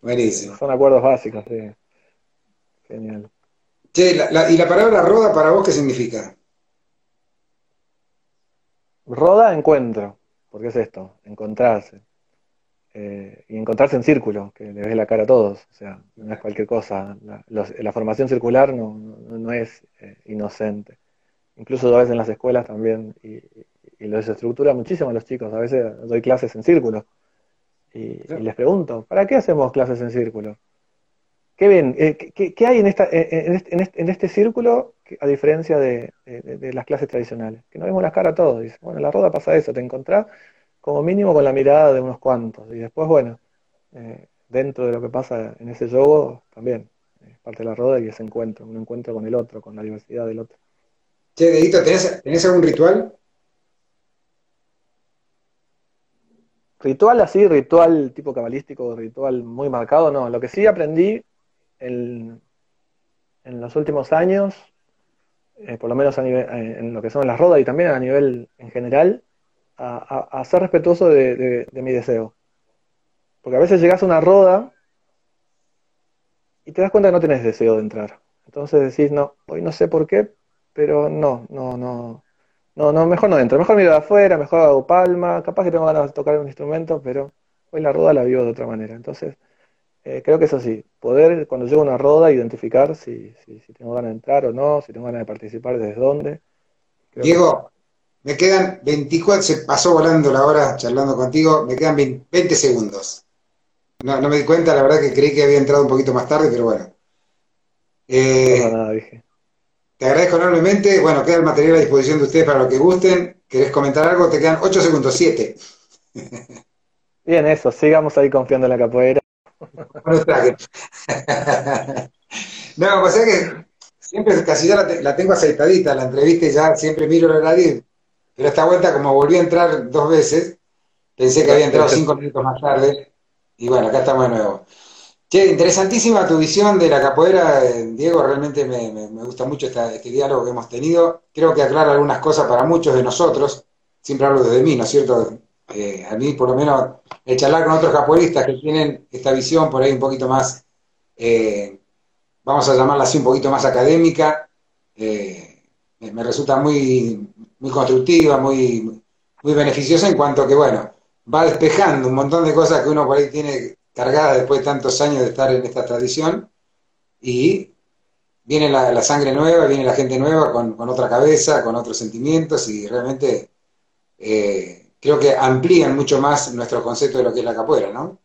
Buenísimo. Son acuerdos básicos, sí. Genial. Che, ¿y la palabra roda para vos qué significa? Roda, encuentro. porque es esto? Encontrarse. Eh, y encontrarse en círculo, que le ves la cara a todos. O sea, no es cualquier cosa. La, formación circular no, no, es eh, inocente incluso a veces en las escuelas también, y, y lo desestructura muchísimo a los chicos. A veces doy clases en círculo y, les pregunto, ¿para qué hacemos clases en círculo? ¿Qué ven? Eh, ¿qué, hay en, esta, en, este, en, este, círculo a diferencia de, las clases tradicionales? Que no vemos las caras a todos. Dice, bueno, en la roda pasa eso, te encontrás como mínimo con la mirada de unos cuantos. Y después, bueno, eh, dentro de lo que pasa en ese juego, también es parte de la roda y ese encuentro, un encuentro con el otro, con la diversidad del otro. Che, Dedito, ¿tenés, algún ritual? Ritual así, ritual tipo cabalístico, ritual muy marcado, no. Lo que sí aprendí en, los últimos años, eh, por lo menos a nivel, eh, en lo que son las rodas y también a nivel en general, a, ser respetuoso de, mi deseo. Porque a veces llegas a una roda y te das cuenta que no tienes deseo de entrar. Entonces decís, no, hoy no sé por qué, pero no, no, no. No, no, mejor no entro, mejor miro de afuera, mejor hago palma, capaz que tengo ganas de tocar un instrumento, pero hoy la roda la vivo de otra manera. Entonces, eh, creo que eso sí, poder cuando llego a una roda identificar si, si, tengo ganas de entrar o no, si tengo ganas de participar, desde dónde. Diego, me quedan 24, se pasó volando la hora charlando contigo, me quedan 20 segundos. No, no me di cuenta, la verdad que creí que había entrado un poquito más tarde, pero bueno. Eh, no, nada, dije. Te agradezco enormemente. Bueno, queda el material a disposición de ustedes para lo que gusten. ¿Querés comentar algo? Te quedan 8 segundos, 7. Bien, eso. Sigamos ahí confiando en la capoeira. no, pues es que siempre casi ya la, tengo aceitadita la entrevista y ya siempre miro la radio. Pero esta vuelta, como volví a entrar dos veces, pensé que había entrado cinco minutos más tarde. Y bueno, acá estamos de nuevo. Che, interesantísima tu visión de la capoeira, eh, Diego, realmente me, gusta mucho este diálogo que hemos tenido. Creo que aclara algunas cosas para muchos de nosotros, siempre hablo desde mí, ¿no es cierto? Eh, a mí, por lo menos, el charlar con otros capoeiristas que tienen esta visión por ahí un poquito más, eh, vamos a llamarla así, un poquito más académica, me, resulta muy, muy constructiva, muy, muy beneficiosa en cuanto que, bueno, va despejando un montón de cosas que uno por ahí tiene cargada después de tantos años de estar en esta tradición. Y viene la, sangre nueva, viene la gente nueva con, otra cabeza, con otros sentimientos y realmente eh, creo que amplían mucho más nuestro concepto de lo que es la capoeira, ¿no?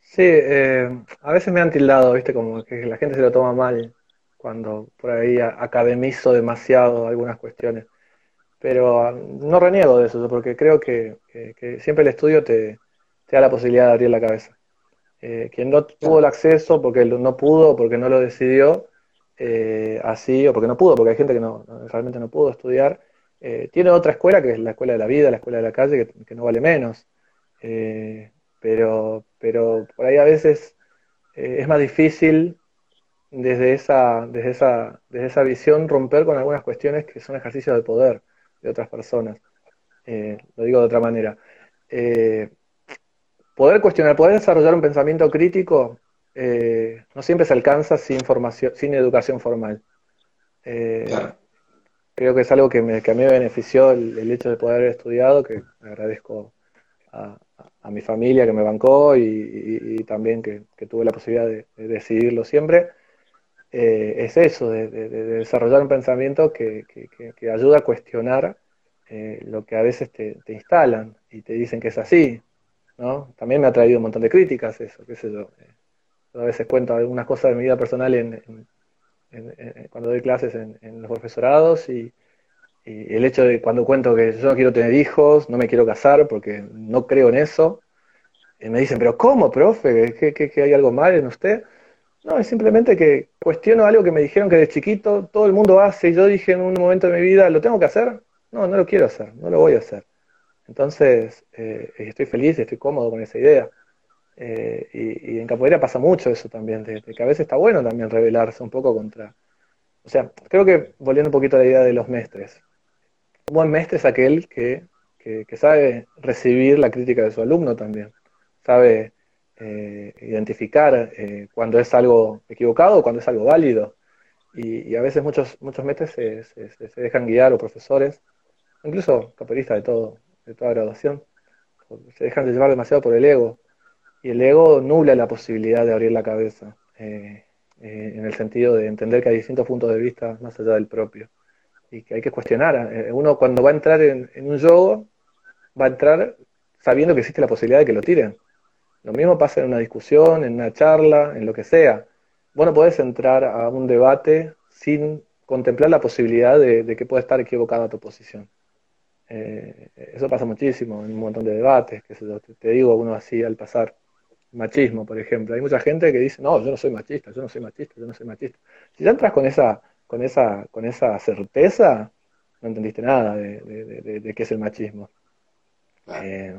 Sí, eh, a veces me han tildado, viste, como que la gente se lo toma mal cuando por ahí academizo demasiado algunas cuestiones. Pero ah, no reniego de eso, porque creo que siempre el estudio te, te da la posibilidad de abrir la cabeza. Eh, quien no tuvo el acceso porque no pudo, porque no lo decidió, eh, así, o porque no pudo, porque hay gente que no, realmente no pudo estudiar, eh, tiene otra escuela que es la escuela de la vida, la escuela de la calle, que, no vale menos. pero, pero por ahí a veces es más difícil desde esa, desde, esa, desde esa visión romper con algunas cuestiones que son ejercicios de poder de otras personas. lo digo de otra manera. poder cuestionar, poder desarrollar un pensamiento crítico eh, no siempre se alcanza sin formación, sin educación formal. Eh, creo que es algo que, me, que a mí me benefició el, hecho de poder haber estudiado, que agradezco a, mi familia que me bancó y, también que, tuve la posibilidad de, decidirlo siempre. Eh, es eso, de, desarrollar un pensamiento que, ayuda a cuestionar lo que a veces te, instalan y te dicen que es así. ¿no? También me ha traído un montón de críticas eso, qué sé yo a veces cuento algunas cosas de mi vida personal en, cuando doy clases en, los profesorados y, el hecho de cuando cuento que yo no quiero tener hijos, no me quiero casar porque no creo en eso, y me dicen, pero ¿cómo, profe? ¿Que, que, hay algo mal en usted? No, es simplemente que cuestiono algo que me dijeron que de chiquito todo el mundo hace y yo dije en un momento de mi vida, ¿lo tengo que hacer? No, no lo quiero hacer, no lo voy a hacer. Entonces, eh, estoy feliz, estoy cómodo con esa idea. Eh, y, en capoeira pasa mucho eso también, de, que a veces está bueno también rebelarse un poco contra... O sea, creo que volviendo un poquito a la idea de los mestres. Un buen mestre es aquel que, sabe recibir la crítica de su alumno también, sabe eh, identificar eh, cuando es algo equivocado o cuando es algo válido. Y, a veces muchos, muchos mestres se, se, dejan guiar, o profesores, incluso capoeiristas de, todo, de toda graduación, se dejan de llevar demasiado por el ego y el ego nubla la posibilidad de abrir la cabeza, eh, eh, en el sentido de entender que hay distintos puntos de vista más allá del propio. Y que hay que cuestionar. Uno cuando va a entrar en, un juego, va a entrar sabiendo que existe la posibilidad de que lo tiren. Lo mismo pasa en una discusión, en una charla, en lo que sea. Vos no podés entrar a un debate sin contemplar la posibilidad de, que pueda estar equivocada tu posición. eso pasa muchísimo en un montón de debates, que te, te digo uno así al pasar machismo, por ejemplo. Hay mucha gente que dice, no, yo no soy machista, yo no soy machista, yo no soy machista. Si ya entras con esa, con esa, con esa certeza, no entendiste nada de, qué es el machismo. Eh,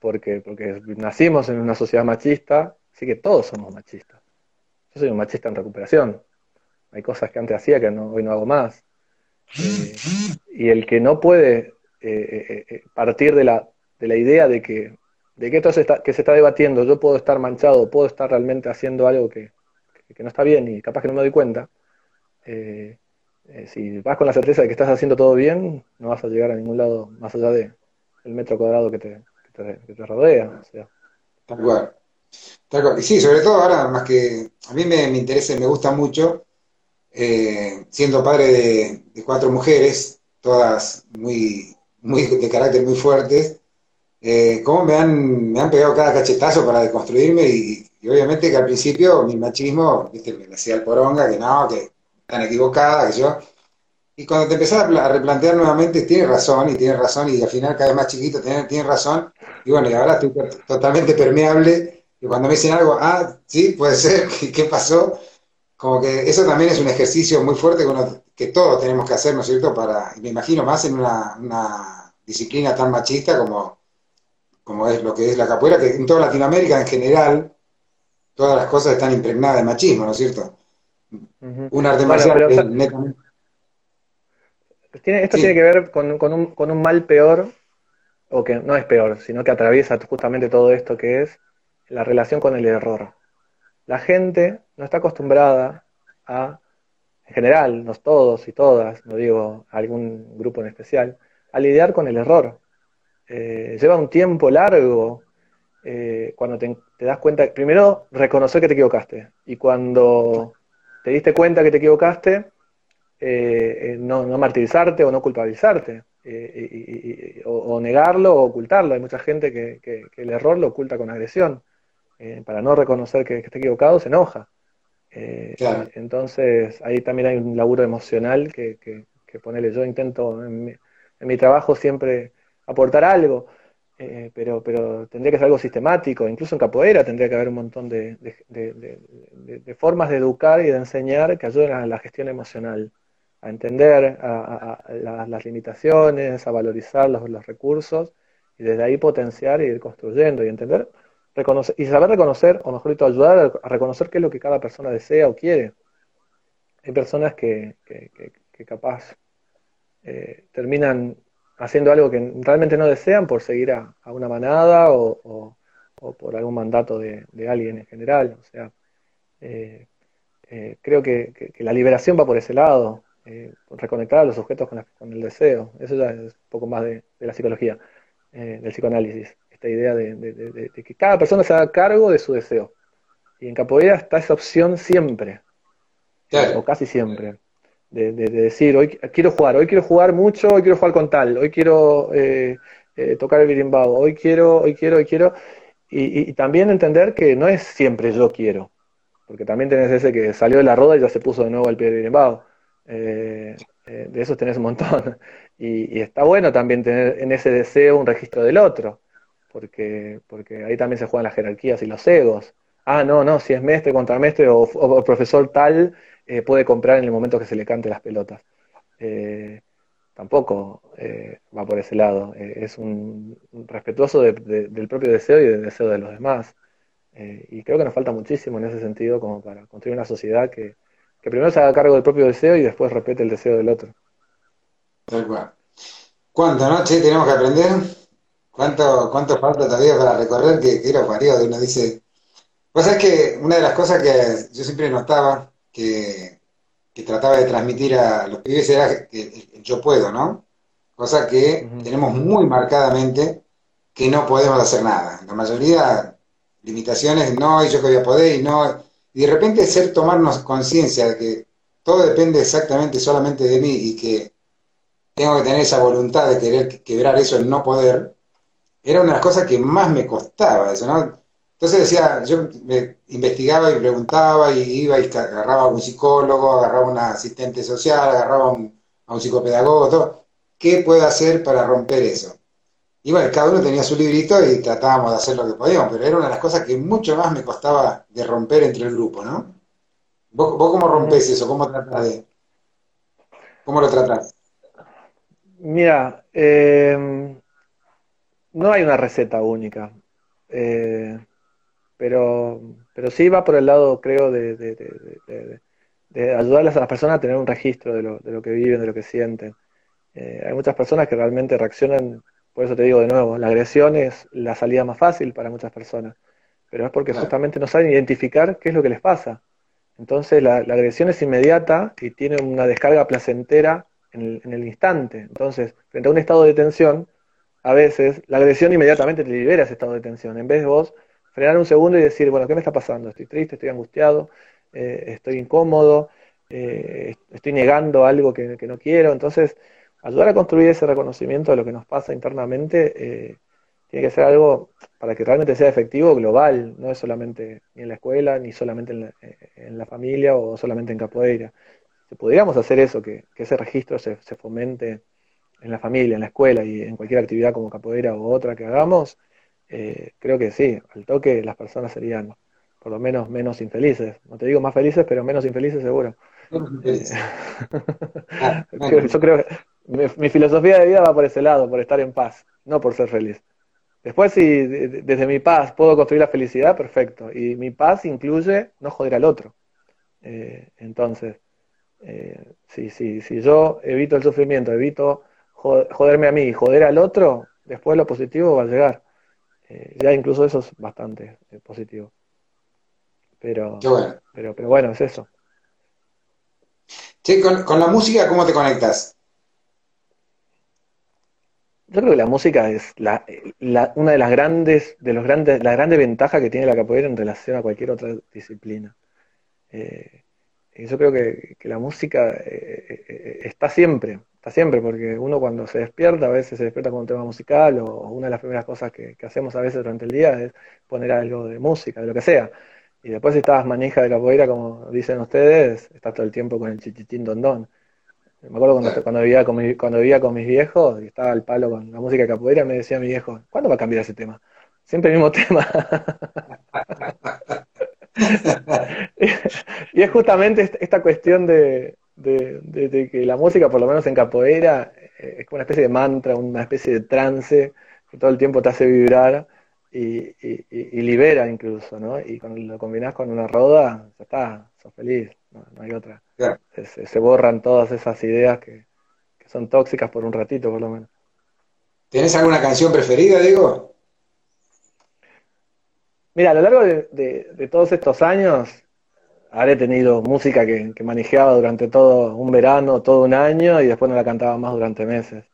porque, porque nacimos en una sociedad machista, así que todos somos machistas. Yo soy un machista en recuperación. Hay cosas que antes hacía que hoy no hago más. Eh, y el que no puede eh, partir de la, de la idea de que de que esto se está, que se está debatiendo, yo puedo estar manchado, puedo estar realmente haciendo algo que, no está bien y capaz que no me doy cuenta, eh, eh, si vas con la certeza de que estás haciendo todo bien, no vas a llegar a ningún lado más allá de metro cuadrado que te, que te, rodea. Tal cual. Y sí, sobre todo ahora, más que a mí me, interesa y me gusta mucho, eh, siendo padre de, cuatro mujeres, todas muy, muy de carácter muy fuertes, eh, cómo me han, me han pegado cada cachetazo para deconstruirme y, obviamente que al principio mi machismo, viste, me hacía el poronga, que no, que están equivocada, que yo. Y cuando te empezás a replantear nuevamente, tienes razón, y tienes razón, y al final cada vez más chiquito, tienes, razón, y bueno, y ahora estoy totalmente permeable, y cuando me dicen algo, ah, sí, puede ser, [laughs] ¿qué pasó? Como que eso también es un ejercicio muy fuerte que, que todos tenemos que hacer, ¿no es cierto? Para, me imagino más en una, una disciplina tan machista como, como es lo que es la capoeira, que en toda Latinoamérica en general, todas las cosas están impregnadas de machismo, ¿no es cierto? Un arte marcial netamente... esto tiene que ver con, un, con un mal peor, o que no es peor, sino que atraviesa justamente todo esto que es la relación con el error. La gente no está acostumbrada a, en general, no todos y todas, no digo algún grupo en especial, a lidiar con el error. Eh, lleva un tiempo largo eh, cuando te, das cuenta, primero reconocer que te equivocaste y cuando te diste cuenta que te equivocaste, eh, no, martirizarte o no culpabilizarte, o, negarlo o ocultarlo. Hay mucha gente que, el error lo oculta con agresión. para no reconocer que, está equivocado, se enoja. Entonces, ahí también hay un laburo emocional que, que, ponele, yo intento en mi trabajo siempre aportar algo. eh, pero, pero tendría que ser algo sistemático, incluso en capoeira tendría que haber un montón de, formas de educar y de enseñar que ayuden a la gestión emocional, a entender a, las limitaciones, a valorizar los, recursos y desde ahí potenciar y ir construyendo y entender y saber reconocer, o mejor dicho, ayudar a reconocer qué es lo que cada persona desea o quiere. Hay personas que, que, capaz eh, terminan haciendo algo que realmente no desean por seguir a, una manada o, por algún mandato de, alguien en general. O sea, eh, eh, creo que, la liberación va por ese lado, eh, reconectar a los sujetos con, el deseo. Eso ya es un poco más de, la psicología, del psicoanálisis. Esta idea de, que cada persona se haga cargo de su deseo. Y en capoeira está esa opción siempre, o casi siempre de, decir, hoy quiero jugar, hoy quiero jugar mucho, hoy quiero jugar con tal, hoy quiero eh, eh, tocar el birimbao, hoy quiero, hoy quiero, hoy quiero, y, también entender que no es siempre yo quiero, porque también tenés ese que salió de la roda y ya se puso de nuevo al pie del birimbao. Eh, de esos tenés un montón. [laughs] Y, está bueno también tener en ese deseo un registro del otro, porque, porque ahí también se juegan las jerarquías y los egos. Ah, no, no, si es mestre contra mestre o profesor tal, eh, puede comprar en el momento que se le cante las pelotas. Eh, tampoco eh, va por ese lado. es un, respetuoso del propio deseo y del deseo de los demás. y creo que nos falta muchísimo en ese sentido como para construir una sociedad que, primero se haga cargo del propio deseo y después respete el deseo del otro. Tal cual. ¿Cuánto, no? tenemos que aprender. ¿Cuánto, ¿Cuánto falta todavía para recorrer? Que, quiero era de uno dice... Pues es que una de las cosas que yo siempre notaba que, trataba de transmitir a los pibes era que yo puedo, ¿no? Cosa que tenemos muy marcadamente que no podemos hacer nada. La mayoría, limitaciones, no, y yo que voy a poder, y no. Y de repente ser tomarnos conciencia de que todo depende exactamente solamente de mí y que tengo que tener esa voluntad de querer quebrar eso, el no poder, era una de las cosas que más me costaba eso, ¿no? Entonces decía, yo me investigaba y preguntaba y iba y agarraba a un psicólogo, agarraba a un asistente social, agarraba a un, psicopedagogo, todo. ¿Qué puedo hacer para romper eso? Y bueno, cada uno tenía su librito y tratábamos de hacer lo que podíamos, pero era una de las cosas que mucho más me costaba de romper entre el grupo, ¿no? ¿Vos, cómo rompes eso? ¿Cómo de...? ¿Cómo lo tratás? Mira, eh, no hay una receta única. Eh, pero, pero sí va por el lado, creo, de, de, de, ayudarles a las personas a tener un registro de lo, de lo que viven, de lo que sienten. Eh, hay muchas personas que realmente reaccionan, por eso te digo de nuevo, la agresión es la salida más fácil para muchas personas, pero es porque justamente no saben identificar qué es lo que les pasa. Entonces la, agresión es inmediata y tiene una descarga placentera en el, en el instante. Entonces, frente a un estado de tensión, a veces la agresión inmediatamente te libera ese estado de tensión. En vez de vos frenar un segundo y decir, bueno, ¿qué me está pasando? Estoy triste, estoy angustiado, eh, estoy incómodo, eh, estoy negando algo que, no quiero. Entonces, ayudar a construir ese reconocimiento de lo que nos pasa internamente eh, tiene que ser algo para que realmente sea efectivo, global, no es solamente ni en la escuela, ni solamente en la, familia o solamente en capoeira. Si pudiéramos hacer eso, que, ese registro se, se fomente en la familia, en la escuela y en cualquier actividad como capoeira u otra que hagamos, eh, creo que sí, al toque las personas serían por lo menos menos infelices. No te digo más felices, pero menos infelices seguro. Eh, [laughs] ah, yo creo que mi, filosofía de vida va por ese lado, por estar en paz, no por ser feliz. Después, si desde mi paz puedo construir la felicidad, perfecto. Y mi paz incluye no joder al otro. Eh, entonces, si, si, si yo evito el sufrimiento, evito joderme a mí y joder al otro, después lo positivo va a llegar. Eh, ya incluso eso es bastante eh, positivo. Pero, bueno. pero, pero bueno, es eso. Sí, con, la música, ¿cómo te conectas? Yo creo que la música es la, una de las grandes, de los grandes, la grande ventaja que tiene la capoeira en relación a cualquier otra disciplina. Eh, yo creo que, la música está siempre, está siempre, porque uno cuando se despierta, a veces se despierta con un tema musical, o una de las primeras cosas que, hacemos a veces durante el día es poner algo de música, de lo que sea. Y después si estás manija de capoeira, como dicen ustedes, estás todo el tiempo con el chichitín dondón. Me acuerdo cuando, cuando, vivía con cuando vivía con mis viejos y estaba al palo con la música capoeira, me decía mi viejo, ¿cuándo va a cambiar ese tema? Siempre el mismo [laughs] tema. y es justamente esta cuestión de, que la música, por lo menos en capoeira, eh, es como una especie de mantra, una especie de trance que todo el tiempo te hace vibrar y, libera incluso, ¿no? Y cuando lo combinás con una roda, ya está, sos feliz, no, hay otra. Se, borran todas esas ideas que, son tóxicas por un ratito, por lo menos. ¿Tienes alguna canción preferida, Diego? Mira, a lo largo de, todos estos años, habré tenido música que, que, manejaba durante todo un verano, todo un año, y después no la cantaba más durante meses.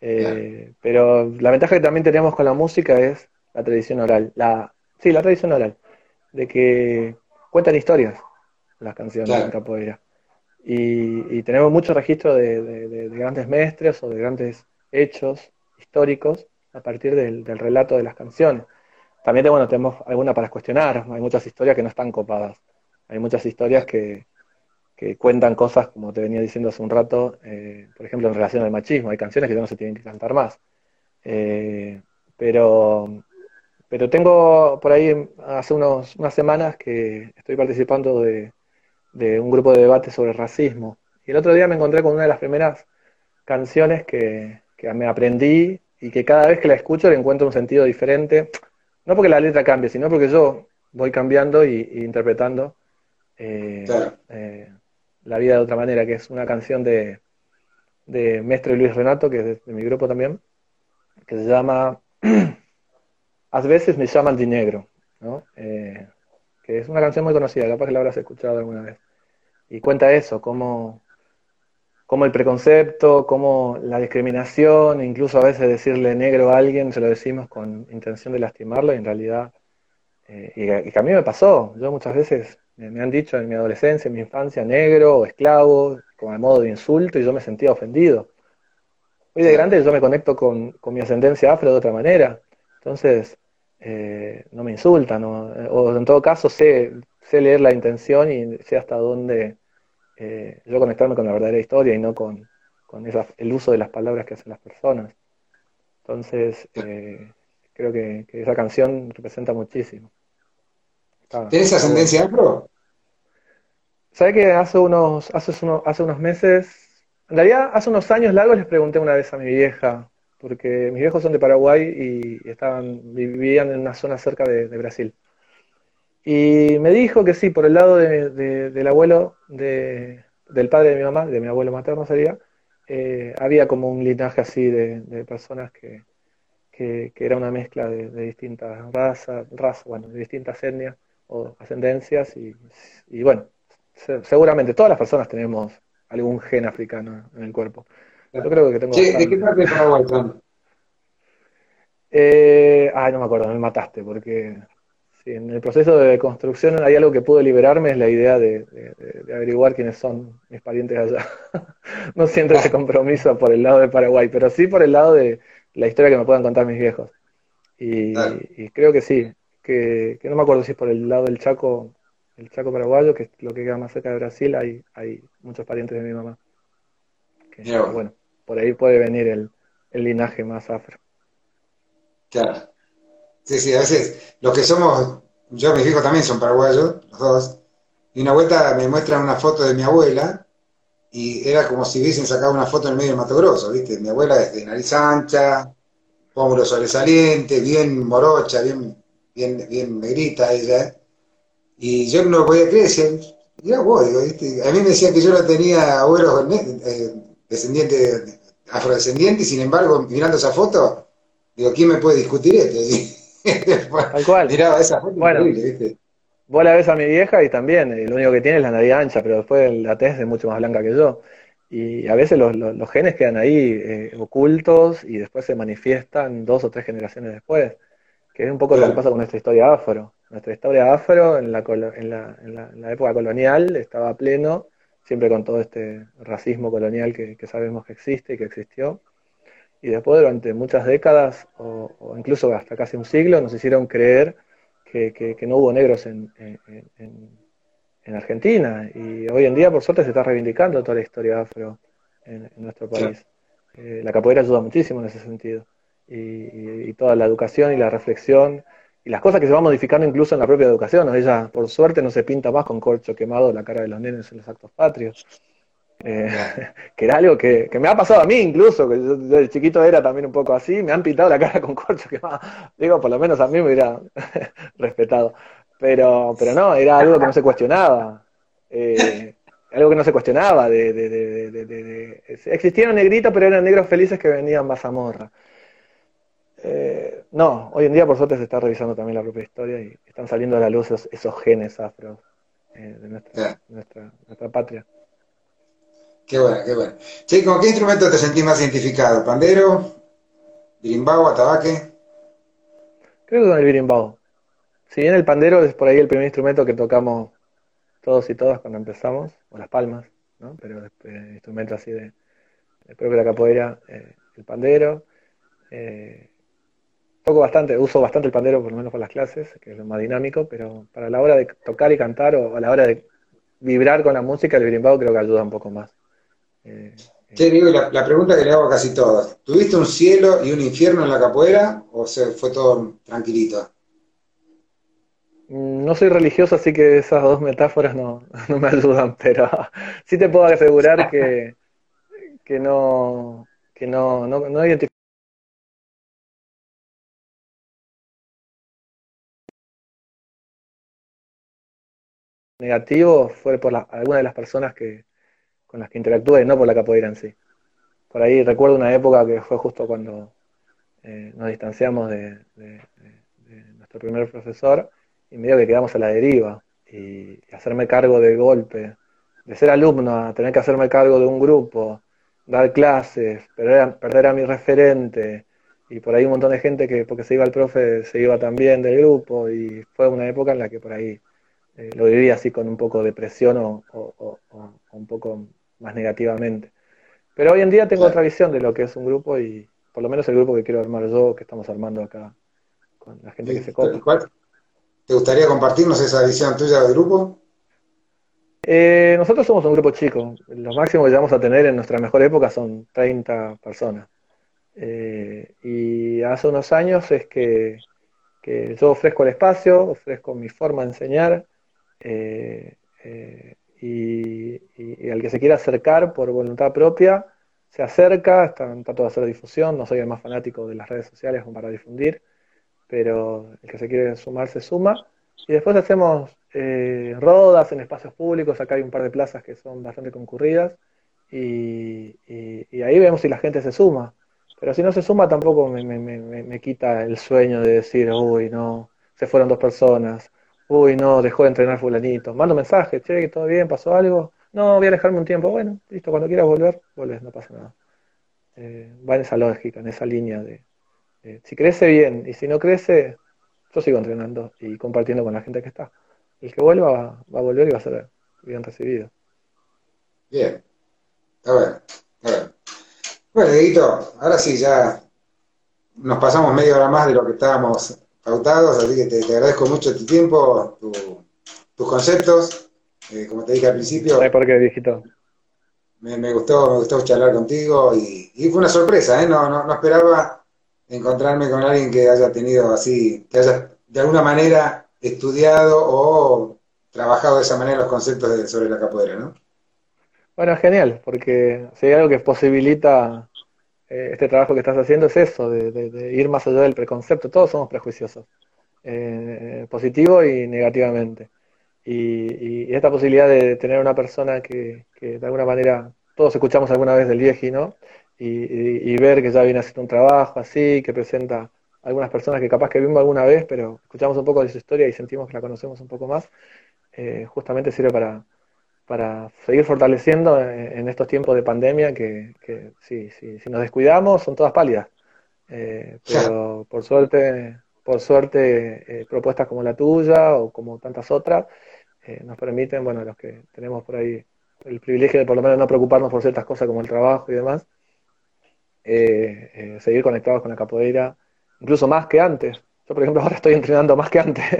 Eh, pero la ventaja que también tenemos con la música es la tradición oral. La, sí, la tradición oral. De que cuentan historias las canciones en capoeira. Y, tenemos mucho registro de, grandes mestres o de grandes hechos históricos a partir del, relato de las canciones. También bueno, tenemos alguna para cuestionar, hay muchas historias que no están copadas. Hay muchas historias que, que cuentan cosas, como te venía diciendo hace un rato, eh, por ejemplo, en relación al machismo. Hay canciones que ya no se tienen que cantar más. Eh, pero, pero tengo por ahí, hace unos, unas semanas que estoy participando de, un grupo de debate sobre racismo. Y el otro día me encontré con una de las primeras canciones que, me aprendí y que cada vez que la escucho le encuentro un sentido diferente. No porque la letra cambie, sino porque yo voy cambiando y, interpretando. Eh, la vida de otra manera, que es una canción de, de Mestre Luis Renato, que es de, mi grupo también, que se llama [clears throat] A veces me llaman de negro, ¿no? Eh, que es una canción muy conocida, capaz que la habrás escuchado alguna vez. Y cuenta eso, cómo, cómo el preconcepto, cómo la discriminación, incluso a veces decirle negro a alguien, se lo decimos con intención de lastimarlo y en realidad, eh, y, que a mí me pasó, yo muchas veces me han dicho en mi adolescencia, en mi infancia, negro o esclavo, como a modo de insulto, y yo me sentía ofendido. Hoy de grande yo me conecto con, mi ascendencia afro de otra manera, entonces eh, no me insultan, o en todo caso sé, sé leer la intención y sé hasta dónde eh, yo conectarme con la verdadera historia y no con, el uso de las palabras que hacen las personas. Entonces, eh, creo que esa canción representa muchísimo. ¿Tienes ascendencia afro? ¿Sabes que hace unos, hace, hace unos meses, en realidad hace unos años largos les pregunté una vez a mi vieja, porque mis viejos son de Paraguay y estaban, vivían en una zona cerca de, Brasil. Y me dijo que sí, por el lado del abuelo, del padre de mi mamá, de mi abuelo materno sería, eh, había como un linaje así de, personas que, que, era una mezcla de, distintas razas, razas, bueno, de distintas etnias o ascendencias y, bueno, seguramente todas las personas tenemos algún gen africano en el cuerpo. Yo creo que tengo... ¿De qué parte de Paraguay son? Eh, ay, no me acuerdo, me mataste, porque en el proceso de construcción hay algo que pudo liberarme, es la idea de, averiguar quiénes son mis parientes allá. [laughs] no siento ese compromiso por el lado de Paraguay, pero sí por el lado de la historia que me puedan contar mis viejos. y creo que sí, que, no me acuerdo si es por el lado del Chaco, el Chaco paraguayo, que es lo que queda más cerca de Brasil, hay, hay muchos parientes de mi mamá. bueno, por ahí puede venir el, linaje más afro. Claro. Sí, sí, a veces los que somos, yo mis hijos también son paraguayos, los dos, y una vuelta me muestran una foto de mi abuela, y era como si hubiesen sacado una foto en el medio del Mato Grosso, ¿viste? Mi abuela es de nariz ancha, pómulo sobresaliente, bien morocha, bien bien, bien negrita ella, y yo no lo podía creer, decía, mira vos, a mí me decían que yo no tenía abuelos eh, descendientes, afrodescendientes, sin embargo, mirando esa foto, digo, ¿quién me puede discutir esto? [laughs] Tal cual. Miraba esa foto bueno, Vos la ves a mi vieja y también, eh, lo único que tiene es la nariz ancha, pero después la tez es mucho más blanca que yo. Y a veces los, los, genes quedan ahí eh, ocultos y después se manifiestan dos o tres generaciones después que es un poco lo que pasa con nuestra historia afro. Nuestra historia afro en la, en la, en la, época colonial estaba pleno, siempre con todo este racismo colonial que, sabemos que existe y que existió. Y después durante muchas décadas, o, incluso hasta casi un siglo, nos hicieron creer que, no hubo negros en, en, Argentina. Y hoy en día, por suerte, se está reivindicando toda la historia afro. en, nuestro país. Eh, la capoeira ayuda muchísimo en ese sentido. Y, toda la educación y la reflexión las cosas que se van modificando incluso en la propia educación. Ella, por suerte, no se pinta más con corcho quemado la cara de los nenes en los actos patrios. Eh, [laughs] que era algo que, me ha pasado a mí incluso, que yo desde chiquito era también un poco así, me han pintado la cara con corcho quemado. Digo, por lo menos a mí me hubiera [laughs] respetado. Pero, pero no, era algo que no se cuestionaba. Eh, algo que no se cuestionaba. De, de, de, Existían negritos, pero eran negros felices que venían más. Eh, no, hoy en día por suerte se está revisando también la propia historia y están saliendo a la luz esos, genes afro eh, de nuestra, nuestra, nuestra, patria. Qué bueno, qué bueno. Che, ¿con qué instrumento te sentís más identificado? ¿Pandero? ¿Birimbao? ¿Atabaque? Creo que con el birimbao. Si bien el pandero es por ahí el primer instrumento que tocamos todos y todas cuando empezamos, o las palmas, ¿no? Pero el instrumento así de, propio de la capoeira, eh, el pandero. Eh, toco bastante, uso bastante el pandero por lo menos para las clases, que es lo más dinámico, pero para la hora de tocar y cantar o a la hora de vibrar con la música, el birimbao creo que ayuda un poco más. Eh, sí, digo, la, la, pregunta que le hago a casi todos, ¿tuviste un cielo y un infierno en la capoeira o se fue todo tranquilito? No soy religioso, así que esas dos metáforas no, [laughs] me ayudan, pero [laughs] sí te puedo asegurar que, que no, que no, no, no identifico negativo fue por la, alguna de las personas que, con las que interactué, no por la capoeira en sí. Por ahí recuerdo una época que fue justo cuando eh, nos distanciamos de, nuestro primer profesor y medio que quedamos a la deriva y, hacerme cargo del golpe, de ser alumno a tener que hacerme cargo de un grupo, dar clases, perder a, perder a mi referente y por ahí un montón de gente que porque se iba el profe se iba también del grupo y fue una época en la que por ahí eh, lo viví así con un poco de presión o, o, un poco más negativamente. Pero hoy en día tengo otra visión de lo que es un grupo y por lo menos el grupo que quiero armar yo, que estamos armando acá con la gente que se copa. ¿Te gustaría compartirnos esa visión tuya del grupo? Eh, nosotros somos un grupo chico. Lo máximo que llegamos a tener en nuestra mejor época son 30 personas. Eh, y hace unos años es que, yo ofrezco el espacio, ofrezco mi forma de enseñar, eh, y, al que se quiera acercar por voluntad propia, se acerca, está, trato de hacer difusión, no soy el más fanático de las redes sociales para difundir, pero el que se quiere sumar se suma. Y después hacemos eh, rodas en espacios públicos, acá hay un par de plazas que son bastante concurridas, y, ahí vemos si la gente se suma. Pero si no se suma tampoco me, me, me, quita el sueño de decir, uy, no, se fueron dos personas, uy, no, dejó de entrenar fulanito. Mando mensaje, che, todo bien, pasó algo. No, voy a alejarme un tiempo. Bueno, listo, cuando quieras volver, vuelves, no pasa nada. Eh, va en esa lógica, en esa línea de, eh, si crece bien y si no crece, yo sigo entrenando y compartiendo con la gente que está. El que vuelva va, a volver y va a ser bien recibido. Bien, está bueno. Está bueno, Dieguito, ahora sí ya nos pasamos media hora más de lo que estábamos pautados, así que te, agradezco mucho tu tiempo, tus conceptos. Eh, como te dije al principio. por qué, viejito? Me, gustó, me gustó charlar contigo y, fue una sorpresa, ¿eh? no, no esperaba encontrarme con alguien que haya tenido así, que haya de alguna manera estudiado o trabajado de esa manera los conceptos sobre la capoeira, ¿no? Bueno, genial, porque si hay algo que posibilita eh, este trabajo que estás haciendo es eso, de, ir más allá del preconcepto. Todos somos prejuiciosos, eh, positivo y negativamente. Y, esta posibilidad de tener una persona que, de alguna manera, todos escuchamos alguna vez del vieji, ¿no? y, ver que ya viene haciendo un trabajo así, que presenta algunas personas que capaz que vimos alguna vez, pero escuchamos un poco de su historia y sentimos que la conocemos un poco más, eh, justamente sirve para, para seguir fortaleciendo en, estos tiempos de pandemia que, que sí, sí, si nos descuidamos son todas pálidas. Eh, pero por suerte, por suerte eh, propuestas como la tuya o como tantas otras nos permiten, bueno, los que tenemos por ahí el privilegio de por lo menos no preocuparnos por ciertas cosas como el trabajo y demás, eh, eh, seguir conectados con la capoeira, incluso más que antes. Yo, por ejemplo, ahora estoy entrenando más que antes. [laughs]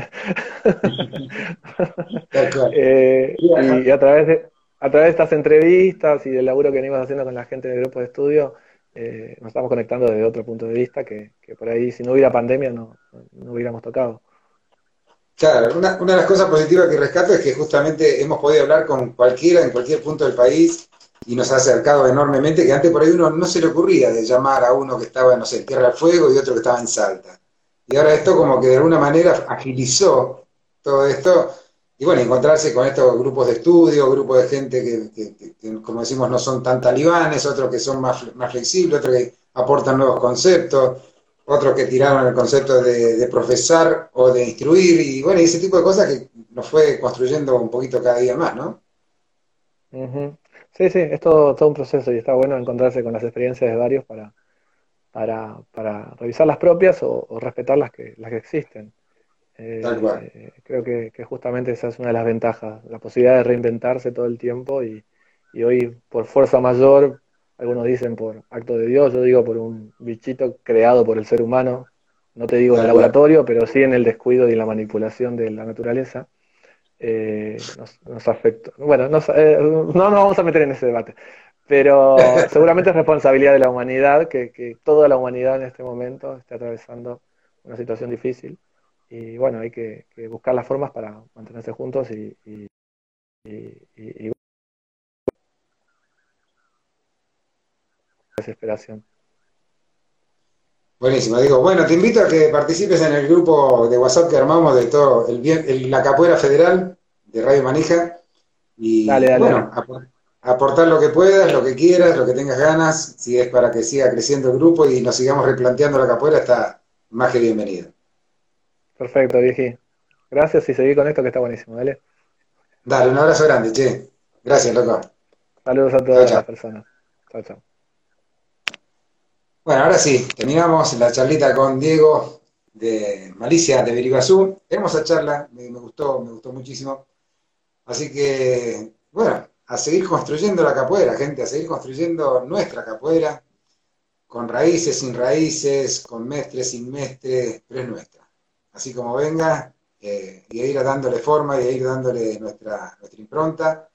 Eh, y a través de a través de estas entrevistas y del laburo que venimos haciendo con la gente del grupo de estudio, eh, nos estamos conectando desde otro punto de vista que, por ahí, si no hubiera pandemia, no, no hubiéramos tocado. Claro, una, una, de las cosas positivas que rescato es que justamente hemos podido hablar con cualquiera en cualquier punto del país y nos ha acercado enormemente, que antes por ahí uno no se le ocurría de llamar a uno que estaba, no sé, en Tierra del Fuego y otro que estaba en Salta. Y ahora esto como que de alguna manera agilizó todo esto y bueno, encontrarse con estos grupos de estudio, grupos de gente que, como decimos, no son tan talibanes, otros que son más, más flexibles, otros que aportan nuevos conceptos, otros que tiraron el concepto de, profesar o de instruir, y bueno, ese tipo de cosas que nos fue construyendo un poquito cada día más, ¿no? Sí, sí, es todo, un proceso y está bueno encontrarse con las experiencias de varios para, para, para revisar las propias o, respetar las que, las que existen. Eh, creo que, justamente esa es una de las ventajas, la posibilidad de reinventarse todo el tiempo y, hoy por fuerza mayor, algunos dicen por acto de Dios, yo digo por un bichito creado por el ser humano, no te digo en el laboratorio, pero sí en el descuido y la manipulación de la naturaleza, eh, nos, afecta. Bueno, eh, no nos vamos a meter en ese debate, pero seguramente es responsabilidad de la humanidad que, que toda la humanidad en este momento esté atravesando una situación difícil y bueno, hay que, buscar las formas para mantenerse juntos y, desesperación. Buenísimo, digo, bueno, te invito a que participes en el grupo de WhatsApp que armamos de todo, el, la capoeira federal de Radio Manija. Y bueno, aportar lo que puedas, lo que quieras, lo que tengas ganas, si es para que siga creciendo el grupo y nos sigamos replanteando la capoeira, está más que bienvenido. Perfecto, Vieji. Gracias y seguí con esto que está buenísimo, dale. Dale, un abrazo grande, che. Gracias, loco. Saludos a todas las personas. Chao, chao. Bueno, ahora sí, terminamos la charlita con Diego de Malicia de Beriguazú. Hermosa charla, me, gustó, me gustó muchísimo. Así que, bueno, a seguir construyendo la capoeira, gente, a seguir construyendo nuestra capoeira, con raíces, sin raíces, con mestres, sin mestres, pero es nuestra así como venga, eh, y ir dándole forma y ir dándole nuestra, nuestra impronta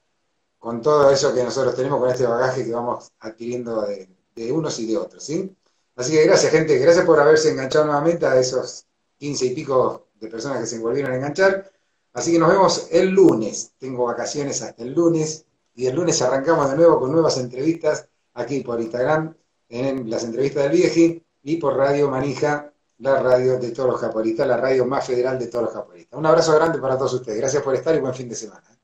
con todo eso que nosotros tenemos, con este bagaje que vamos adquiriendo de, unos y de otros, ¿sí? Así que gracias, gente, gracias por haberse enganchado nuevamente a esos 15 y pico de personas que se volvieron a enganchar. Así que nos vemos el lunes. Tengo vacaciones hasta el lunes y el lunes arrancamos de nuevo con nuevas entrevistas aquí por Instagram, en las entrevistas del Vieji y por Radio Manija la radio de todos los japonistas, la radio más federal de todos los japonistas. Un abrazo grande para todos ustedes. Gracias por estar y buen fin de semana.